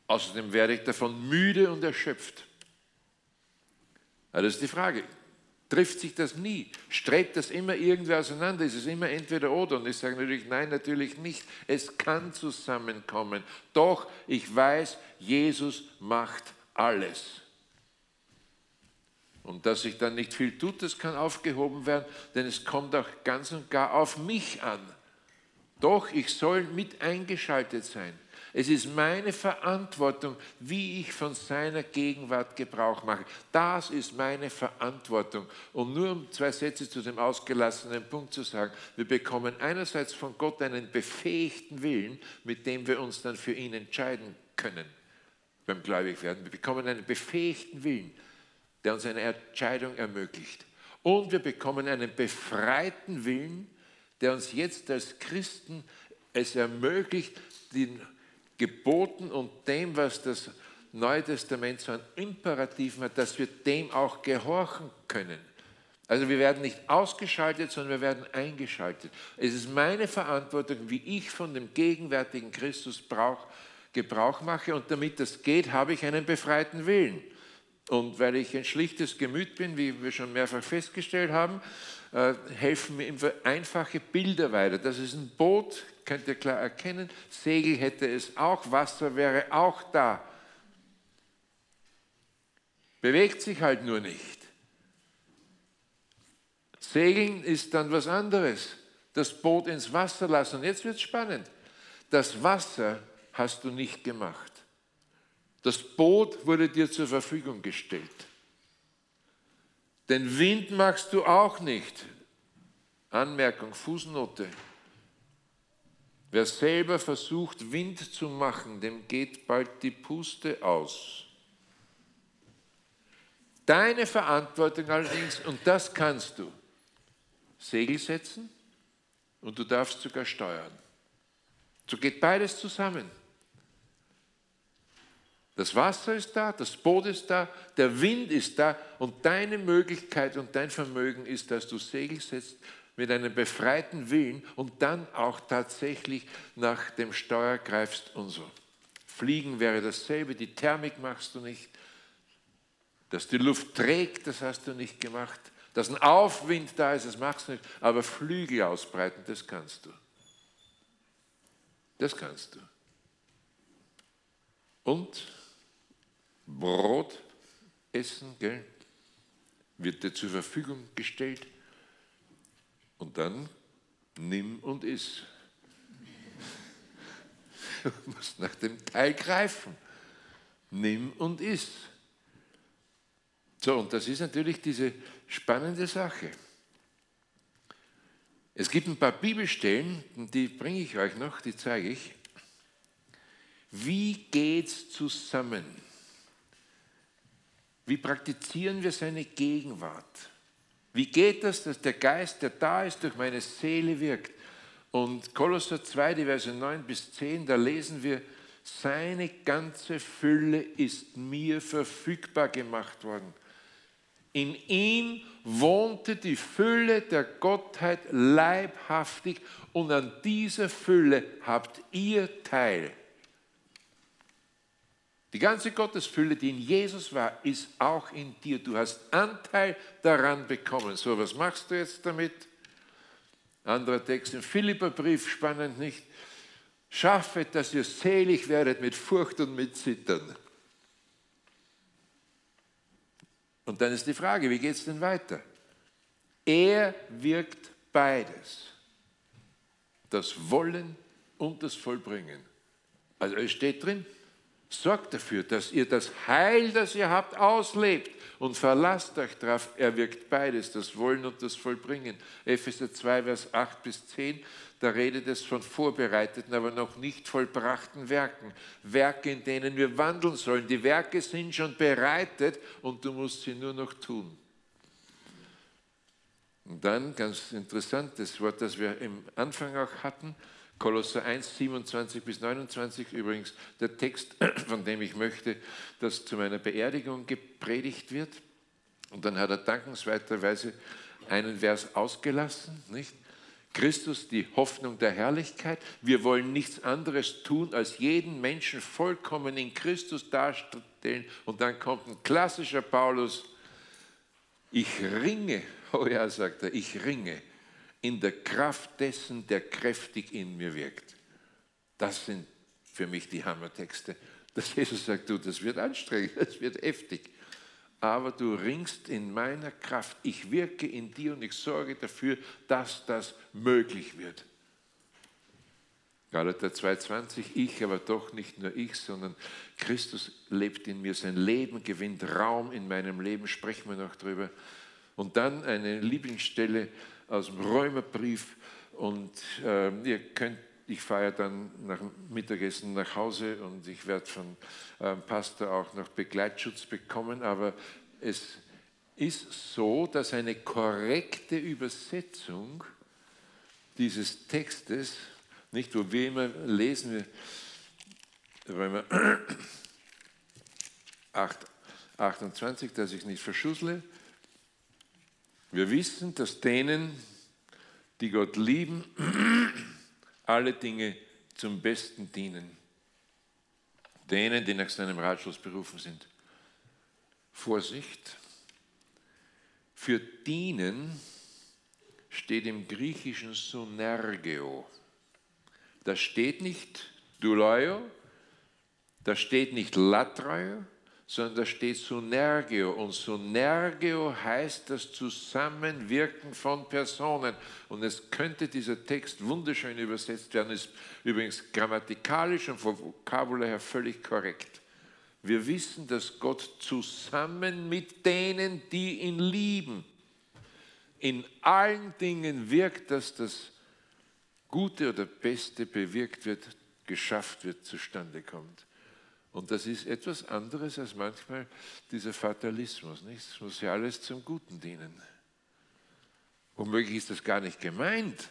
Außerdem werde ich davon müde und erschöpft. Also das ist die Frage. Trifft sich das nie? Strebt das immer irgendwie auseinander? Ist es immer entweder oder? Und ich sage natürlich, nein, natürlich nicht. Es kann zusammenkommen. Doch ich weiß, Jesus macht alles. Und dass sich dann nicht viel tut, das kann aufgehoben werden, denn es kommt auch ganz und gar auf mich an. Doch ich soll mit eingeschaltet sein. Es ist meine Verantwortung, wie ich von seiner Gegenwart Gebrauch mache. Das ist meine Verantwortung. Und nur um zwei Sätze zu dem ausgelassenen Punkt zu sagen, wir bekommen einerseits von Gott einen befähigten Willen, mit dem wir uns dann für ihn entscheiden können beim Gläubigwerden. Wir bekommen einen befähigten Willen, der uns eine Entscheidung ermöglicht. Und wir bekommen einen befreiten Willen, der uns jetzt als Christen es ermöglicht, den Geboten und dem, was das Neue Testament so an Imperativen hat, dass wir dem auch gehorchen können. Also wir werden nicht ausgeschaltet, sondern wir werden eingeschaltet. Es ist meine Verantwortung, wie ich von dem gegenwärtigen Christus Brauch, Gebrauch mache und damit das geht, habe ich einen befreiten Willen. Und weil ich ein schlichtes Gemüt bin, wie wir schon mehrfach festgestellt haben, äh, helfen mir einfache Bilder weiter. Das ist ein Boot, könnt ihr klar erkennen. Segel hätte es auch, Wasser wäre auch da. Bewegt sich halt nur nicht. Segeln ist dann was anderes. Das Boot ins Wasser lassen. Und jetzt wird es spannend. Das Wasser hast du nicht gemacht. Das Boot wurde dir zur Verfügung gestellt. Den Wind machst du auch nicht. Anmerkung, Fußnote. Wer selber versucht, Wind zu machen, dem geht bald die Puste aus. Deine Verantwortung allerdings, und das kannst du, Segel setzen und du darfst sogar steuern. So geht beides zusammen. Das Wasser ist da, das Boot ist da, der Wind ist da und deine Möglichkeit und dein Vermögen ist, dass du Segel setzt mit einem befreiten Willen und dann auch tatsächlich nach dem Steuer greifst und so. Fliegen wäre dasselbe, die Thermik machst du nicht. Dass die Luft trägt, das hast du nicht gemacht. Dass ein Aufwind da ist, das machst du nicht. Aber Flügel ausbreiten, das kannst du. Das kannst du. Und Brot essen, gell, wird dir zur Verfügung gestellt und dann nimm und iss. Du musst nach dem Teil greifen. Nimm und iss. So, und das ist natürlich diese spannende Sache. Es gibt ein paar Bibelstellen, die bringe ich euch noch, die zeige ich. Wie geht es zusammen? Wie praktizieren wir seine Gegenwart? Wie geht das, dass der Geist, der da ist, durch meine Seele wirkt? Und Kolosser 2, die Verse 9 bis 10, da lesen wir, seine ganze Fülle ist mir verfügbar gemacht worden. In ihm wohnte die Fülle der Gottheit leibhaftig und an dieser Fülle habt ihr Teil. Die ganze Gottesfülle, die in Jesus war, ist auch in dir. Du hast Anteil daran bekommen. So, was machst du jetzt damit? Anderer Text im Philipperbrief, spannend nicht? Schaffet, dass ihr selig werdet mit Furcht und mit Zittern. Und dann ist die Frage, wie geht es denn weiter? Er wirkt beides. Das Wollen und das Vollbringen. Also es steht drin, Sorgt dafür, dass ihr das Heil, das ihr habt, auslebt und verlasst euch darauf. Er wirkt beides, das Wollen und das Vollbringen. Epheser 2, Vers 8 bis 10, da redet es von vorbereiteten, aber noch nicht vollbrachten Werken. Werke, in denen wir wandeln sollen. Die Werke sind schon bereitet und du musst sie nur noch tun. Und dann, ganz interessant, das Wort, das wir im Anfang auch hatten, Kolosser 1, 27 bis 29 übrigens der Text, von dem ich möchte, dass zu meiner Beerdigung gepredigt wird. Und dann hat er dankenswerterweise einen Vers ausgelassen, nicht? Christus, die Hoffnung der Herrlichkeit. Wir wollen nichts anderes tun, als jeden Menschen vollkommen in Christus darstellen. Und dann kommt ein klassischer Paulus, Ich ringe, oh ja, sagt er, ich ringe in der Kraft dessen, der kräftig in mir wirkt. Das sind für mich die Hammertexte. Dass Jesus sagt, du, das wird anstrengend, das wird heftig. Aber du ringst in meiner Kraft. Ich wirke in dir und ich sorge dafür, dass das möglich wird. Galater 2,20, ich, aber doch nicht nur ich, sondern Christus lebt in mir, sein Leben gewinnt Raum in meinem Leben, sprechen wir noch drüber. Und dann eine Lieblingsstelle aus dem Römerbrief und äh, ihr könnt, ich fahre dann nach Mittagessen nach Hause und ich werde von äh, Pastor auch noch Begleitschutz bekommen, aber es ist so, dass eine korrekte Übersetzung dieses Textes nicht, wo wir immer lesen, Römer 8, 28, dass ich nicht verschussle. Wir wissen, dass denen, die Gott lieben, alle Dinge zum Besten dienen. Denen, die nach seinem Ratschluss berufen sind. Vorsicht. Für dienen steht im Griechischen Sonergeo. Da steht nicht Duleio, da steht nicht Latraio, sondern da steht Synergio. Und Synergio heißt das Zusammenwirken von Personen. Und es könnte dieser Text wunderschön übersetzt werden, ist übrigens grammatikalisch und vom Vokabular her völlig korrekt. Wir wissen, dass Gott zusammen mit denen, die ihn lieben, in allen Dingen wirkt, dass das Gute oder Beste bewirkt wird, geschafft wird, zustande kommt. Und das ist etwas anderes als manchmal dieser Fatalismus. Nicht? Es muss ja alles zum Guten dienen. Womöglich ist das gar nicht gemeint.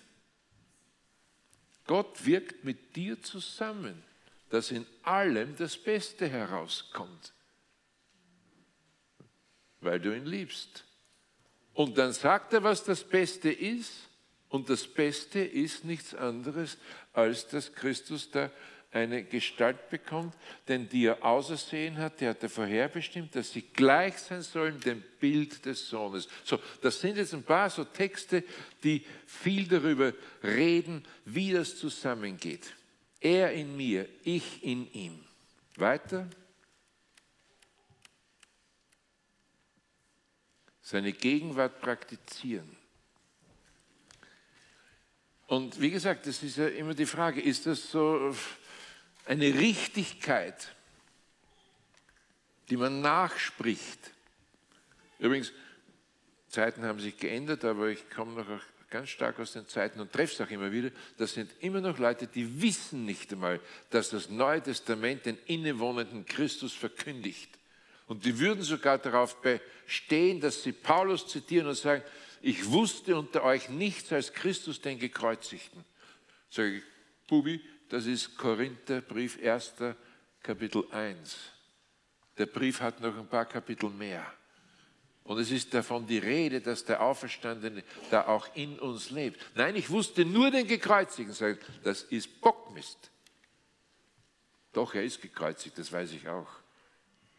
Gott wirkt mit dir zusammen, dass in allem das Beste herauskommt, weil du ihn liebst. Und dann sagt er, was das Beste ist und das Beste ist nichts anderes, als dass Christus da eine Gestalt bekommt, denn die er ausersehen hat, der hat er vorherbestimmt, dass sie gleich sein sollen dem Bild des Sohnes. So, das sind jetzt ein paar so Texte, die viel darüber reden, wie das zusammengeht. Er in mir, ich in ihm. Weiter. Seine Gegenwart praktizieren. Und wie gesagt, das ist ja immer die Frage, ist das so eine Richtigkeit, die man nachspricht? Übrigens, Zeiten haben sich geändert, aber ich komme noch ganz stark aus den Zeiten und treffe es auch immer wieder. Das sind immer noch Leute, die wissen nicht einmal, dass das Neue Testament den innewohnenden Christus verkündigt. Und die würden sogar darauf bestehen, dass sie Paulus zitieren und sagen, ich wusste unter euch nichts als Christus den Gekreuzigten. Sage ich, Bubi, das ist Korintherbrief 1. Kapitel 1. Der Brief hat noch ein paar Kapitel mehr. Und es ist davon die Rede, dass der Auferstandene da auch in uns lebt. Nein, ich wusste nur den Gekreuzigten. Das ist Bockmist. Doch, er ist gekreuzigt, das weiß ich auch.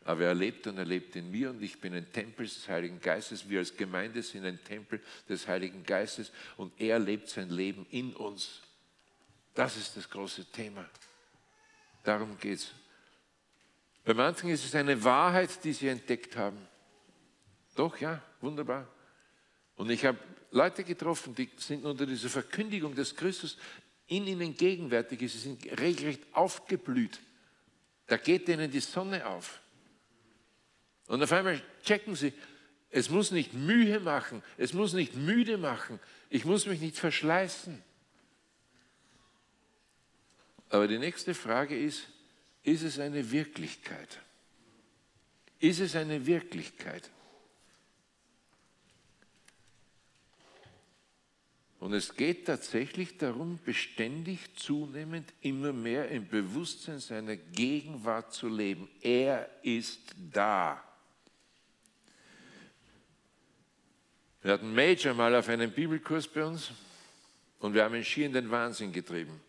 Aber er lebt und er lebt in mir und ich bin ein Tempel des Heiligen Geistes. Wir als Gemeinde sind ein Tempel des Heiligen Geistes und er lebt sein Leben in uns. Das ist das große Thema. Darum geht es. Bei manchen ist es eine Wahrheit, die sie entdeckt haben. Doch, ja, wunderbar. Und ich habe Leute getroffen, die sind unter dieser Verkündigung, dass Christus in ihnen gegenwärtig. Sie sind regelrecht aufgeblüht. Da geht ihnen die Sonne auf. Und auf einmal checken sie, es muss nicht Mühe machen, es muss nicht müde machen, ich muss mich nicht verschleißen. Aber die nächste Frage ist, ist es eine Wirklichkeit? Ist es eine Wirklichkeit? Und es geht tatsächlich darum, beständig, zunehmend, immer mehr im Bewusstsein seiner Gegenwart zu leben. Er ist da. Wir hatten Major mal auf einem Bibelkurs bei uns und wir haben ihn schier in den Wahnsinn getrieben.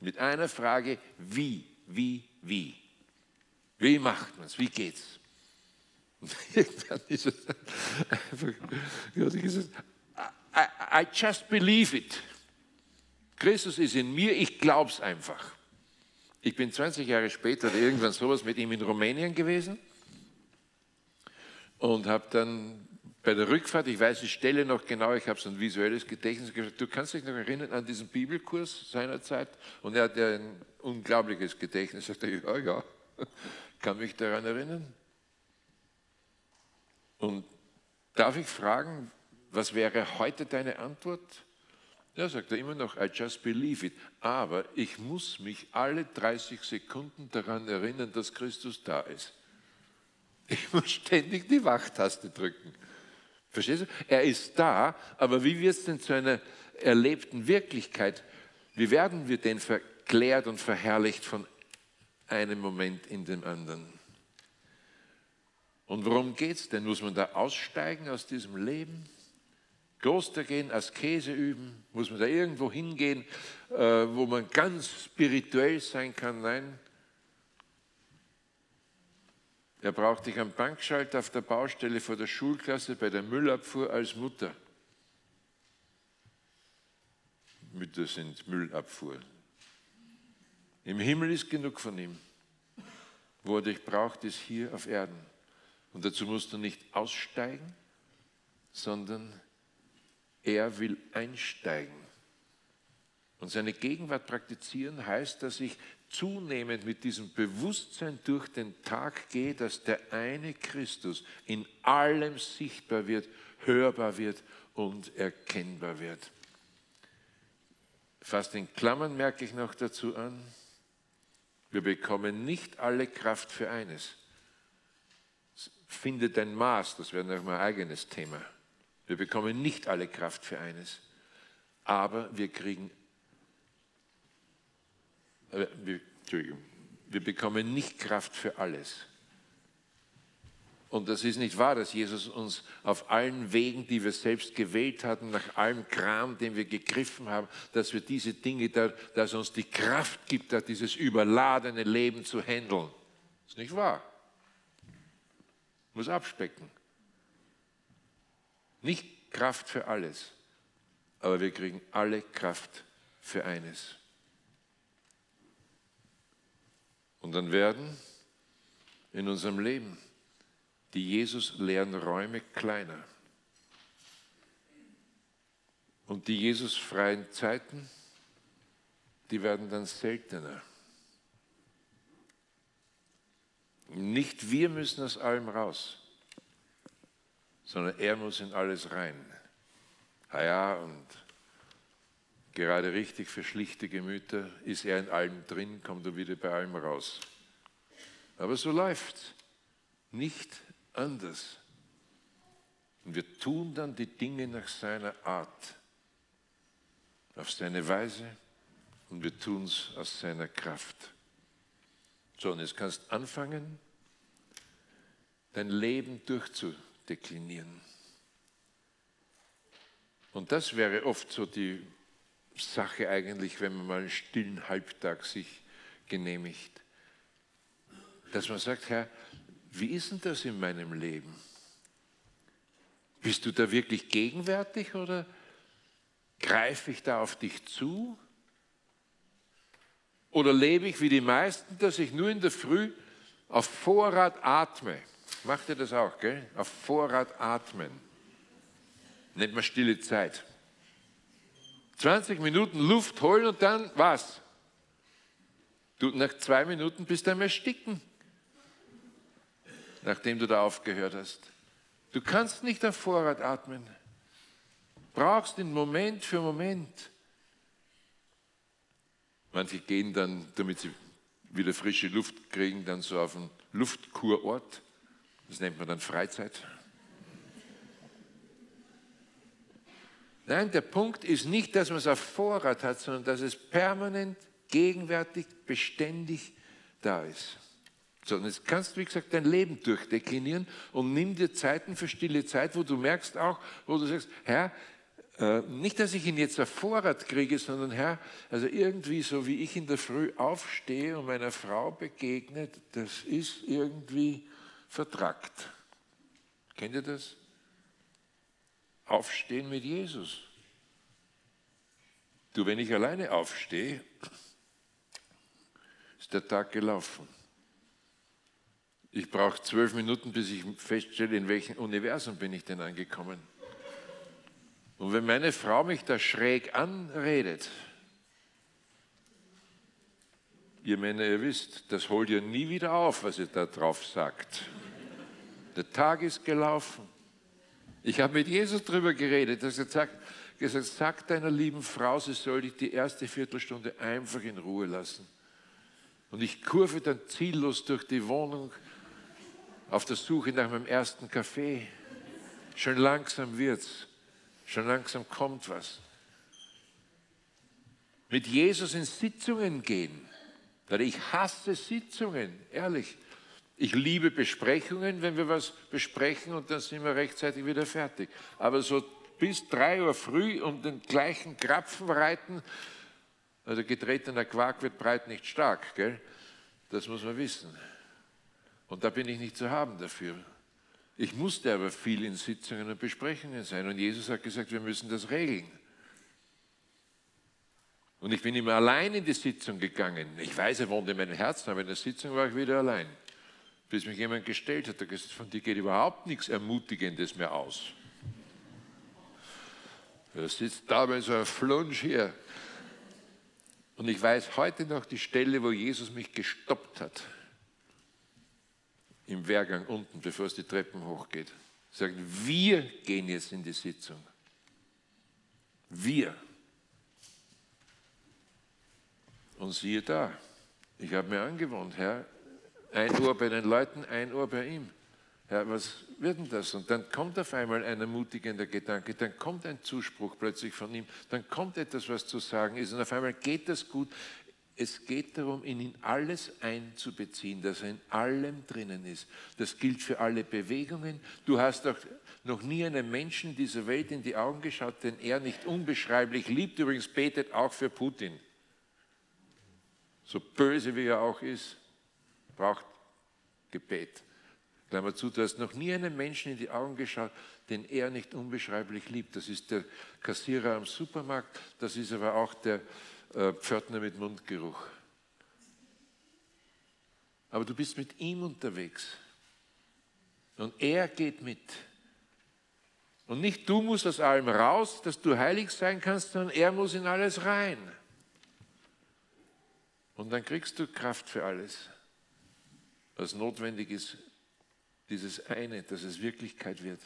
Mit einer Frage, wie, wie, wie? Wie macht man es? Wie geht's? irgendwann ist es einfach, I, I just believe it. Christus ist in mir, ich glaube es einfach. Ich bin 20 Jahre später irgendwann sowas mit ihm in Rumänien gewesen und habe dann bei der Rückfahrt, ich weiß die Stelle noch genau, ich habe so ein visuelles Gedächtnis gesagt, du kannst dich noch erinnern an diesen Bibelkurs seinerzeit? Und er hat ja ein unglaubliches Gedächtnis. Sagt er, ja, ja, kann mich daran erinnern. Und darf ich fragen, was wäre heute deine Antwort? Ja, sagt er immer noch, I just believe it. Aber ich muss mich alle 30 Sekunden daran erinnern, dass Christus da ist. Ich muss ständig die Wachtaste drücken. Verstehst du? Er ist da, aber wie wird es denn zu einer erlebten Wirklichkeit? Wie werden wir denn verklärt und verherrlicht von einem Moment in den anderen? Und worum geht es denn? Muss man da aussteigen aus diesem Leben? Kloster gehen, Askese üben? Muss man da irgendwo hingehen, äh, wo man ganz spirituell sein kann? Nein. Er braucht dich am Bankschalter auf der Baustelle vor der Schulklasse bei der Müllabfuhr als Mutter. Mütter sind Müllabfuhr. Im Himmel ist genug von ihm. Wo er dich braucht, ist hier auf Erden. Und dazu musst du nicht aussteigen, sondern er will einsteigen. Und seine Gegenwart praktizieren heißt, dass ich zunehmend mit diesem Bewusstsein durch den Tag gehe, dass der eine Christus in allem sichtbar wird, hörbar wird und erkennbar wird. Fast in Klammern merke ich noch dazu an, wir bekommen nicht alle Kraft für eines. Findet ein Maß, das wäre noch mal ein eigenes Thema. Wir bekommen nicht alle Kraft für eines, aber wir kriegen, äh, wir, Entschuldigung, wir bekommen nicht Kraft für alles. Und das ist nicht wahr, dass Jesus uns auf allen Wegen, die wir selbst gewählt hatten, nach allem Kram, den wir gegriffen haben, dass wir diese Dinge, da, dass uns die Kraft gibt, dieses überladene Leben zu handeln. Das ist nicht wahr. Muss abspecken. Nicht Kraft für alles, aber wir kriegen alle Kraft für eines. Und dann werden in unserem Leben die Jesus leeren Räume kleiner. Und die Jesus freien Zeiten, die werden dann seltener. Nicht wir müssen aus allem raus sondern er muss in alles rein. Ah ja, und gerade richtig für schlichte Gemüter ist er in allem drin, kommt er wieder bei allem raus. Aber so läuft nicht anders. Und wir tun dann die Dinge nach seiner Art, auf seine Weise und wir tun es aus seiner Kraft. So, und jetzt kannst anfangen, dein Leben durchzuführen deklinieren. Und das wäre oft so die Sache eigentlich, wenn man mal einen stillen Halbtag sich genehmigt. Dass man sagt, Herr, wie ist denn das in meinem Leben? Bist du da wirklich gegenwärtig oder greife ich da auf dich zu? Oder lebe ich wie die meisten, dass ich nur in der Früh auf Vorrat atme? Macht ihr das auch, gell? Auf Vorrat atmen. Nennt man stille Zeit. 20 Minuten Luft holen und dann was? Du, nach zwei Minuten bist du am Ersticken, nachdem du da aufgehört hast. Du kannst nicht auf Vorrat atmen. Brauchst ihn Moment für Moment. Manche gehen dann, damit sie wieder frische Luft kriegen, dann so auf einen Luftkurort. Das nennt man dann Freizeit. Nein, der Punkt ist nicht, dass man es auf Vorrat hat, sondern dass es permanent, gegenwärtig, beständig da ist. Sondern jetzt kannst du, wie gesagt, dein Leben durchdeklinieren und nimm dir Zeiten für stille Zeit, wo du merkst auch, wo du sagst, Herr, äh, nicht, dass ich ihn jetzt auf Vorrat kriege, sondern Herr, also irgendwie so wie ich in der Früh aufstehe und meiner Frau begegnet, das ist irgendwie vertrackt. Kennt ihr das? Aufstehen mit Jesus. Du, wenn ich alleine aufstehe, ist der Tag gelaufen. Ich brauche zwölf Minuten, bis ich feststelle, in welchem Universum bin ich denn angekommen. Und wenn meine Frau mich da schräg anredet, ihr Männer, ihr wisst, das holt ihr nie wieder auf, was ihr da drauf sagt. Der Tag ist gelaufen. Ich habe mit Jesus darüber geredet, er gesagt, gesagt, sag deiner lieben Frau, sie soll dich die erste Viertelstunde einfach in Ruhe lassen. Und ich kurve dann ziellos durch die Wohnung auf der Suche nach meinem ersten Kaffee. Schon langsam wird's. Schon langsam kommt was. Mit Jesus in Sitzungen gehen. Ich hasse Sitzungen, ehrlich. Ich liebe Besprechungen, wenn wir was besprechen und dann sind wir rechtzeitig wieder fertig. Aber so bis drei Uhr früh und den gleichen Krapfen reiten, also getretener Quark wird breit nicht stark, gell? Das muss man wissen. Und da bin ich nicht zu haben dafür. Ich musste aber viel in Sitzungen und Besprechungen sein. Und Jesus hat gesagt, wir müssen das regeln. Und ich bin immer allein in die Sitzung gegangen. Ich weiß, er wohnt in meinem Herzen, aber in der Sitzung war ich wieder allein. Bis mich jemand gestellt hat, der gesagt von dir geht überhaupt nichts Ermutigendes mehr aus. Er sitzt da mit so einem Flunsch hier. Und ich weiß heute noch die Stelle, wo Jesus mich gestoppt hat im Wehrgang unten, bevor es die Treppen hochgeht. Sagen, wir gehen jetzt in die Sitzung. Wir. Und siehe da, ich habe mir angewohnt, Herr, ein Ohr bei den Leuten, ein Ohr bei ihm. Herr, was wird denn das? Und dann kommt auf einmal ein ermutigender Gedanke, dann kommt ein Zuspruch plötzlich von ihm, dann kommt etwas, was zu sagen ist und auf einmal geht das gut. Es geht darum, ihn in alles einzubeziehen, dass er in allem drinnen ist. Das gilt für alle Bewegungen. Du hast doch noch nie einem Menschen dieser Welt in die Augen geschaut, den er nicht unbeschreiblich liebt. Übrigens betet auch für Putin. So böse wie er auch ist, braucht Gebet. Klammer zu, du hast noch nie einem Menschen in die Augen geschaut, den er nicht unbeschreiblich liebt. Das ist der Kassierer am Supermarkt, das ist aber auch der äh, Pförtner mit Mundgeruch. Aber du bist mit ihm unterwegs. Und er geht mit. Und nicht du musst aus allem raus, dass du heilig sein kannst, sondern er muss in alles rein. Und dann kriegst du Kraft für alles, was notwendig ist, dieses eine, dass es Wirklichkeit wird.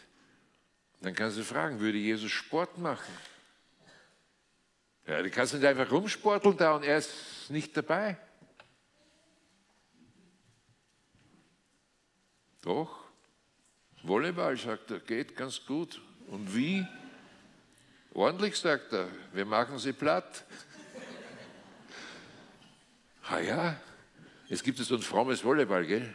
Dann kannst du fragen, würde Jesus Sport machen? Ja, du kannst nicht einfach rumsporteln da und er ist nicht dabei. Doch, Volleyball, sagt er, geht ganz gut. Und wie? Ordentlich, sagt er, wir machen sie platt. ah ja, es gibt so ein frommes Volleyball, gell?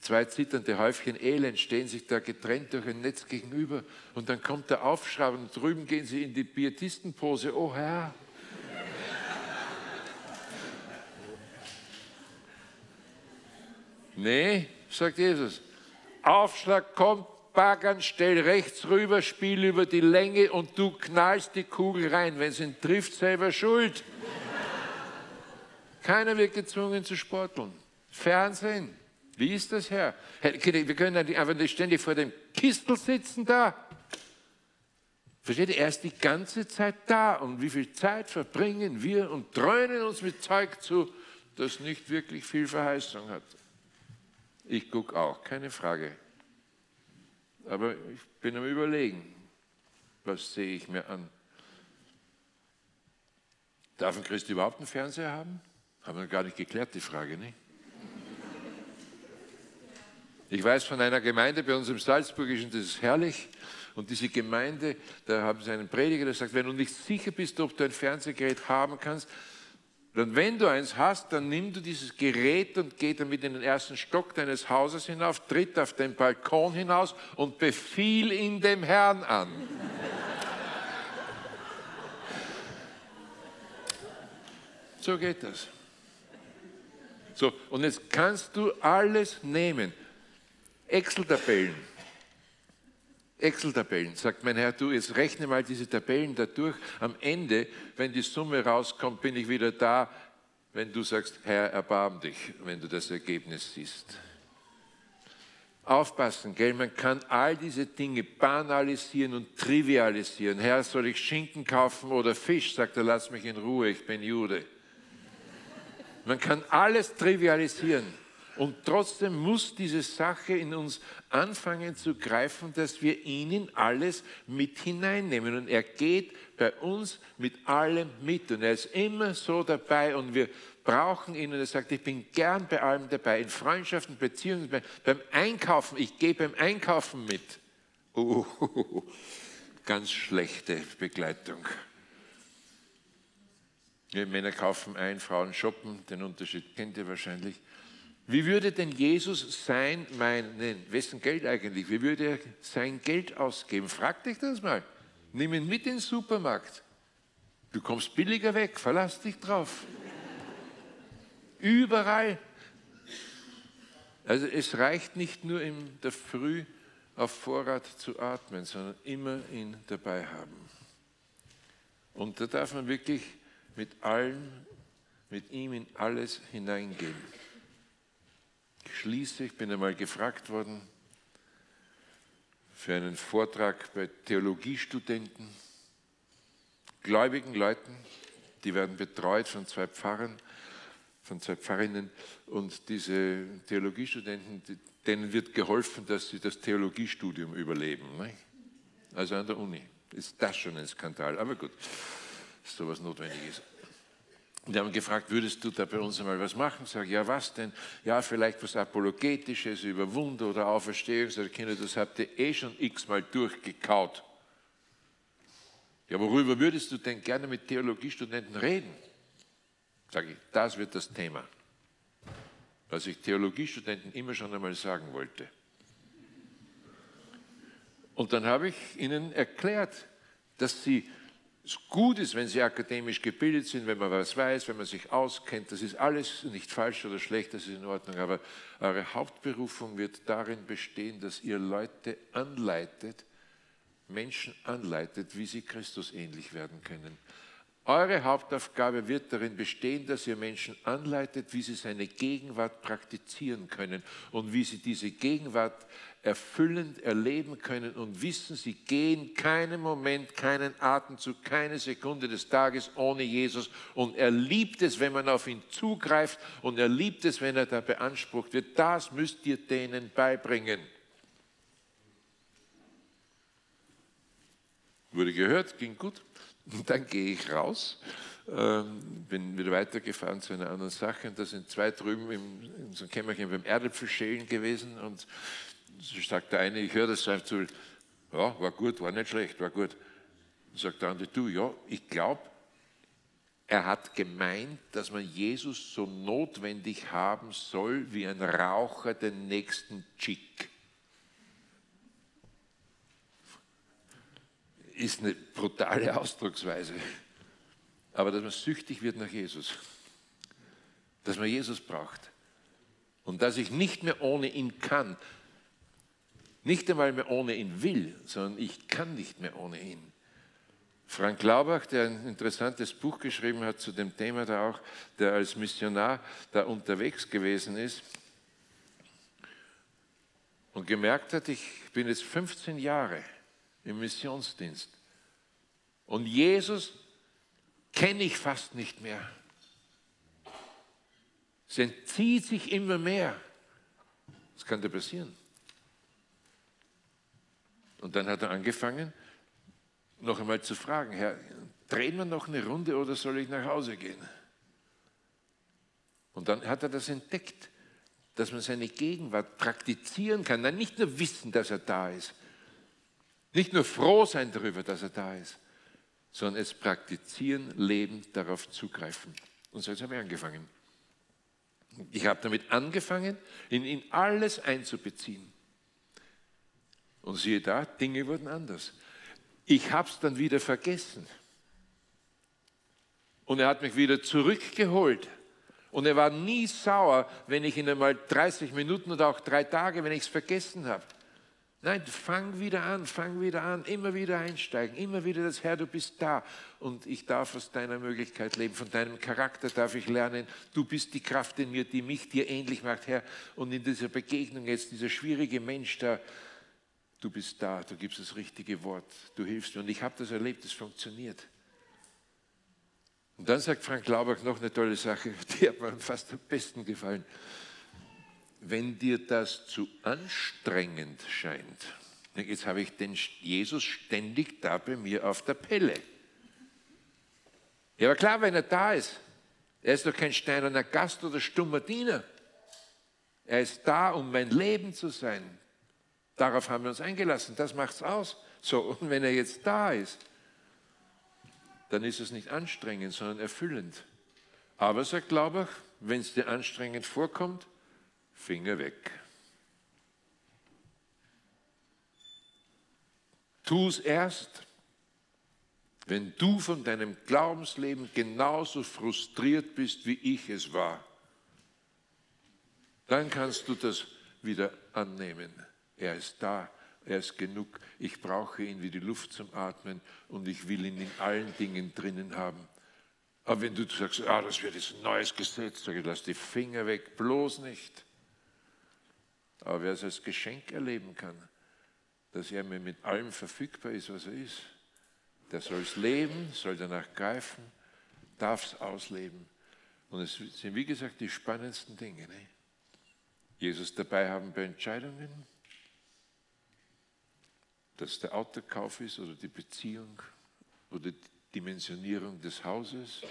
Zwei zitternde Häufchen Elend stehen sich da getrennt durch ein Netz gegenüber und dann kommt der Aufschrei und drüben gehen sie in die Pietistenpose. Oh Herr! nee, sagt Jesus. Aufschlag kommt, baggern, stell rechts rüber, spiel über die Länge und du knallst die Kugel rein. Wenn es ihn trifft, selber schuld. Keiner wird gezwungen zu sporteln. Fernsehen. Wie ist das, Herr? Wir können einfach nicht ständig vor dem Kistel sitzen da. Versteht ihr? Er ist die ganze Zeit da. Und wie viel Zeit verbringen wir und dröhnen uns mit Zeug zu, das nicht wirklich viel Verheißung hat. Ich gucke auch, keine Frage. Aber ich bin am Überlegen, was sehe ich mir an. Darf ein Christ überhaupt einen Fernseher haben? Haben wir gar nicht geklärt, die Frage, nicht? Ich weiß von einer Gemeinde bei uns im Salzburgischen, das ist herrlich. Und diese Gemeinde, da haben sie einen Prediger, der sagt, wenn du nicht sicher bist, ob du ein Fernsehgerät haben kannst, dann wenn du eins hast, dann nimm du dieses Gerät und geh damit in den ersten Stock deines Hauses hinauf, tritt auf den Balkon hinaus und befiehl ihn dem Herrn an. so geht das. So, und jetzt kannst du alles nehmen. Excel-Tabellen. Excel-Tabellen. Sagt mein Herr, du, jetzt rechne mal diese Tabellen da durch. Am Ende, wenn die Summe rauskommt, bin ich wieder da, wenn du sagst, Herr, erbarm dich, wenn du das Ergebnis siehst. Aufpassen, gell? man kann all diese Dinge banalisieren und trivialisieren. Herr, soll ich Schinken kaufen oder Fisch? Sagt er, lass mich in Ruhe, ich bin Jude. Man kann alles trivialisieren. Und trotzdem muss diese Sache in uns anfangen zu greifen, dass wir ihn in alles mit hineinnehmen. Und er geht bei uns mit allem mit. Und er ist immer so dabei. Und wir brauchen ihn. Und er sagt, ich bin gern bei allem dabei. In Freundschaften, Beziehungen, beim Einkaufen. Ich gehe beim Einkaufen mit. Uh, ganz schlechte Begleitung. Wir Männer kaufen ein, Frauen shoppen. Den Unterschied kennt ihr wahrscheinlich. Wie würde denn Jesus sein, meinen, wessen Geld eigentlich, wie würde er sein Geld ausgeben? Frag dich das mal. Nimm ihn mit in den Supermarkt. Du kommst billiger weg, verlass dich drauf. Überall. Also es reicht nicht nur in der Früh auf Vorrat zu atmen, sondern immer ihn dabei haben. Und da darf man wirklich mit allem, mit ihm in alles hineingehen. Ich schließe, ich bin einmal gefragt worden für einen Vortrag bei Theologiestudenten, gläubigen Leuten, die werden betreut von zwei Pfarrern, von zwei Pfarrinnen und diese Theologiestudenten, denen wird geholfen, dass sie das Theologiestudium überleben. Also an der Uni. Ist das schon ein Skandal, aber gut, dass sowas notwendig ist. Die haben gefragt, würdest du da bei uns einmal was machen? Sag, ja, was denn? Ja, vielleicht was Apologetisches über Wunder oder Auferstehung. Sag, Kinder, das habt ihr eh schon x-mal durchgekaut. Ja, worüber würdest du denn gerne mit Theologiestudenten reden? Sag ich, das wird das Thema. Was ich Theologiestudenten immer schon einmal sagen wollte. Und dann habe ich ihnen erklärt, dass sie es gut ist, wenn Sie akademisch gebildet sind, wenn man was weiß, wenn man sich auskennt. Das ist alles nicht falsch oder schlecht, das ist in Ordnung. Aber eure Hauptberufung wird darin bestehen, dass ihr Leute anleitet, Menschen anleitet, wie sie Christus ähnlich werden können. Eure Hauptaufgabe wird darin bestehen, dass ihr Menschen anleitet, wie sie seine Gegenwart praktizieren können und wie sie diese Gegenwart erfüllend erleben können und wissen, sie gehen keinen Moment, keinen Atemzug, keine Sekunde des Tages ohne Jesus. Und er liebt es, wenn man auf ihn zugreift und er liebt es, wenn er da beansprucht wird. Das müsst ihr denen beibringen. Wurde gehört, ging gut. Und dann gehe ich raus, ähm, bin wieder weitergefahren zu einer anderen Sache. Und da sind zwei drüben im, in so einem Kämmerchen beim Erdäpfelschälen gewesen. Und so sagt der eine, ich höre das einfach zu, ja, war gut, war nicht schlecht, war gut. Und sagt der andere, du, ja, ich glaube, er hat gemeint, dass man Jesus so notwendig haben soll wie ein Raucher den nächsten Chick. ist eine brutale Ausdrucksweise. Aber dass man süchtig wird nach Jesus. Dass man Jesus braucht. Und dass ich nicht mehr ohne ihn kann. Nicht einmal mehr ohne ihn will, sondern ich kann nicht mehr ohne ihn. Frank Laubach, der ein interessantes Buch geschrieben hat zu dem Thema da auch, der als Missionar da unterwegs gewesen ist und gemerkt hat, ich bin jetzt 15 Jahre im Missionsdienst. Und Jesus kenne ich fast nicht mehr. Es entzieht sich immer mehr. Was kann da passieren? Und dann hat er angefangen, noch einmal zu fragen, Herr, drehen wir noch eine Runde oder soll ich nach Hause gehen? Und dann hat er das entdeckt, dass man seine Gegenwart praktizieren kann. Nein, nicht nur wissen, dass er da ist, nicht nur froh sein darüber, dass er da ist, sondern es praktizieren, leben, darauf zugreifen. Und so habe ich angefangen. Ich habe damit angefangen, ihn in alles einzubeziehen. Und siehe da, Dinge wurden anders. Ich habe es dann wieder vergessen. Und er hat mich wieder zurückgeholt. Und er war nie sauer, wenn ich ihn einmal 30 Minuten oder auch drei Tage, wenn ich es vergessen habe. Nein, fang wieder an, fang wieder an, immer wieder einsteigen, immer wieder das Herr, du bist da und ich darf aus deiner Möglichkeit leben, von deinem Charakter darf ich lernen, du bist die Kraft in mir, die mich dir ähnlich macht, Herr. Und in dieser Begegnung jetzt, dieser schwierige Mensch da, du bist da, du gibst das richtige Wort, du hilfst mir. Und ich habe das erlebt, es funktioniert. Und dann sagt Frank Laubach noch eine tolle Sache, die hat mir fast am besten gefallen wenn dir das zu anstrengend scheint, jetzt habe ich den Jesus ständig da bei mir auf der Pelle. Ja, aber klar, wenn er da ist, er ist doch kein steinerner Gast oder stummer Diener. Er ist da, um mein Leben zu sein. Darauf haben wir uns eingelassen, das macht es aus. So, und wenn er jetzt da ist, dann ist es nicht anstrengend, sondern erfüllend. Aber, sagt Laubach, wenn es dir anstrengend vorkommt, Finger weg. Tu es erst, wenn du von deinem Glaubensleben genauso frustriert bist, wie ich es war. Dann kannst du das wieder annehmen. Er ist da, er ist genug. Ich brauche ihn wie die Luft zum Atmen und ich will ihn in allen Dingen drinnen haben. Aber wenn du sagst, ah, das wird jetzt ein neues Gesetz, sage ich, lass die Finger weg, bloß nicht. Aber wer es als Geschenk erleben kann, dass er mir mit allem verfügbar ist, was er ist, der soll es leben, soll danach greifen, darf es ausleben. Und es sind, wie gesagt, die spannendsten Dinge. Ne? Jesus dabei haben bei Entscheidungen, dass der Autokauf ist oder die Beziehung oder die Dimensionierung des Hauses.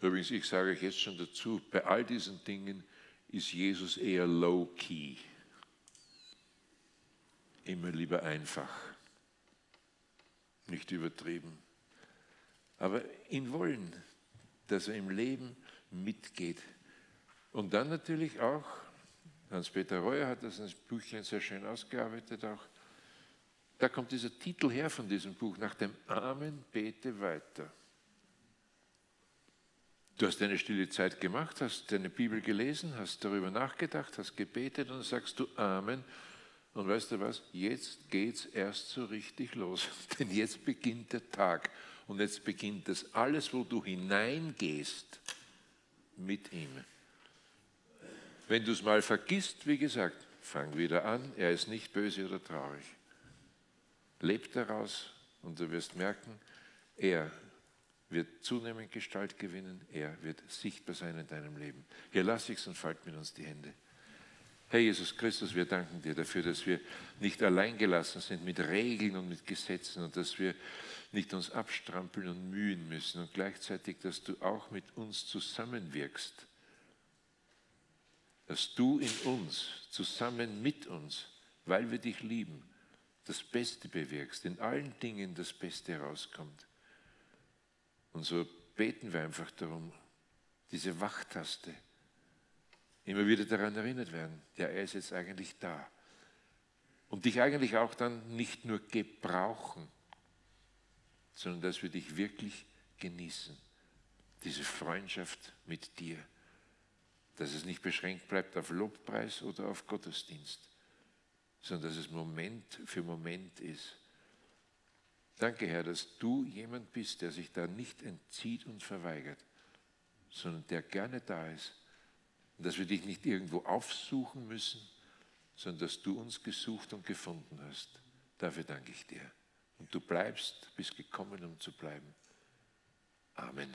Übrigens, ich sage euch jetzt schon dazu, bei all diesen Dingen ist Jesus eher low-key. Immer lieber einfach, nicht übertrieben. Aber ihn wollen, dass er im Leben mitgeht. Und dann natürlich auch, Hans-Peter Reuer hat das in Büchlein sehr schön ausgearbeitet auch, da kommt dieser Titel her von diesem Buch, nach dem Amen bete weiter. Du hast eine stille Zeit gemacht, hast deine Bibel gelesen, hast darüber nachgedacht, hast gebetet und sagst du Amen. Und weißt du was? Jetzt geht es erst so richtig los. Denn jetzt beginnt der Tag. Und jetzt beginnt das alles, wo du hineingehst, mit ihm. Wenn du es mal vergisst, wie gesagt, fang wieder an. Er ist nicht böse oder traurig. Leb daraus und du wirst merken, er wird zunehmend Gestalt gewinnen, er wird sichtbar sein in deinem Leben. Hier lass ich's und falt mit uns die Hände. Herr Jesus Christus, wir danken dir dafür, dass wir nicht allein gelassen sind mit Regeln und mit Gesetzen und dass wir nicht uns abstrampeln und mühen müssen und gleichzeitig, dass du auch mit uns zusammenwirkst. Dass du in uns, zusammen mit uns, weil wir dich lieben, das Beste bewirkst, in allen Dingen das Beste herauskommt. Und so beten wir einfach darum, diese Wachtaste, immer wieder daran erinnert werden, ja, er ist jetzt eigentlich da. Und dich eigentlich auch dann nicht nur gebrauchen, sondern dass wir dich wirklich genießen. Diese Freundschaft mit dir. Dass es nicht beschränkt bleibt auf Lobpreis oder auf Gottesdienst, sondern dass es Moment für Moment ist Danke, Herr, dass du jemand bist, der sich da nicht entzieht und verweigert, sondern der gerne da ist. Und dass wir dich nicht irgendwo aufsuchen müssen, sondern dass du uns gesucht und gefunden hast. Dafür danke ich dir. Und du bleibst, bist gekommen, um zu bleiben. Amen.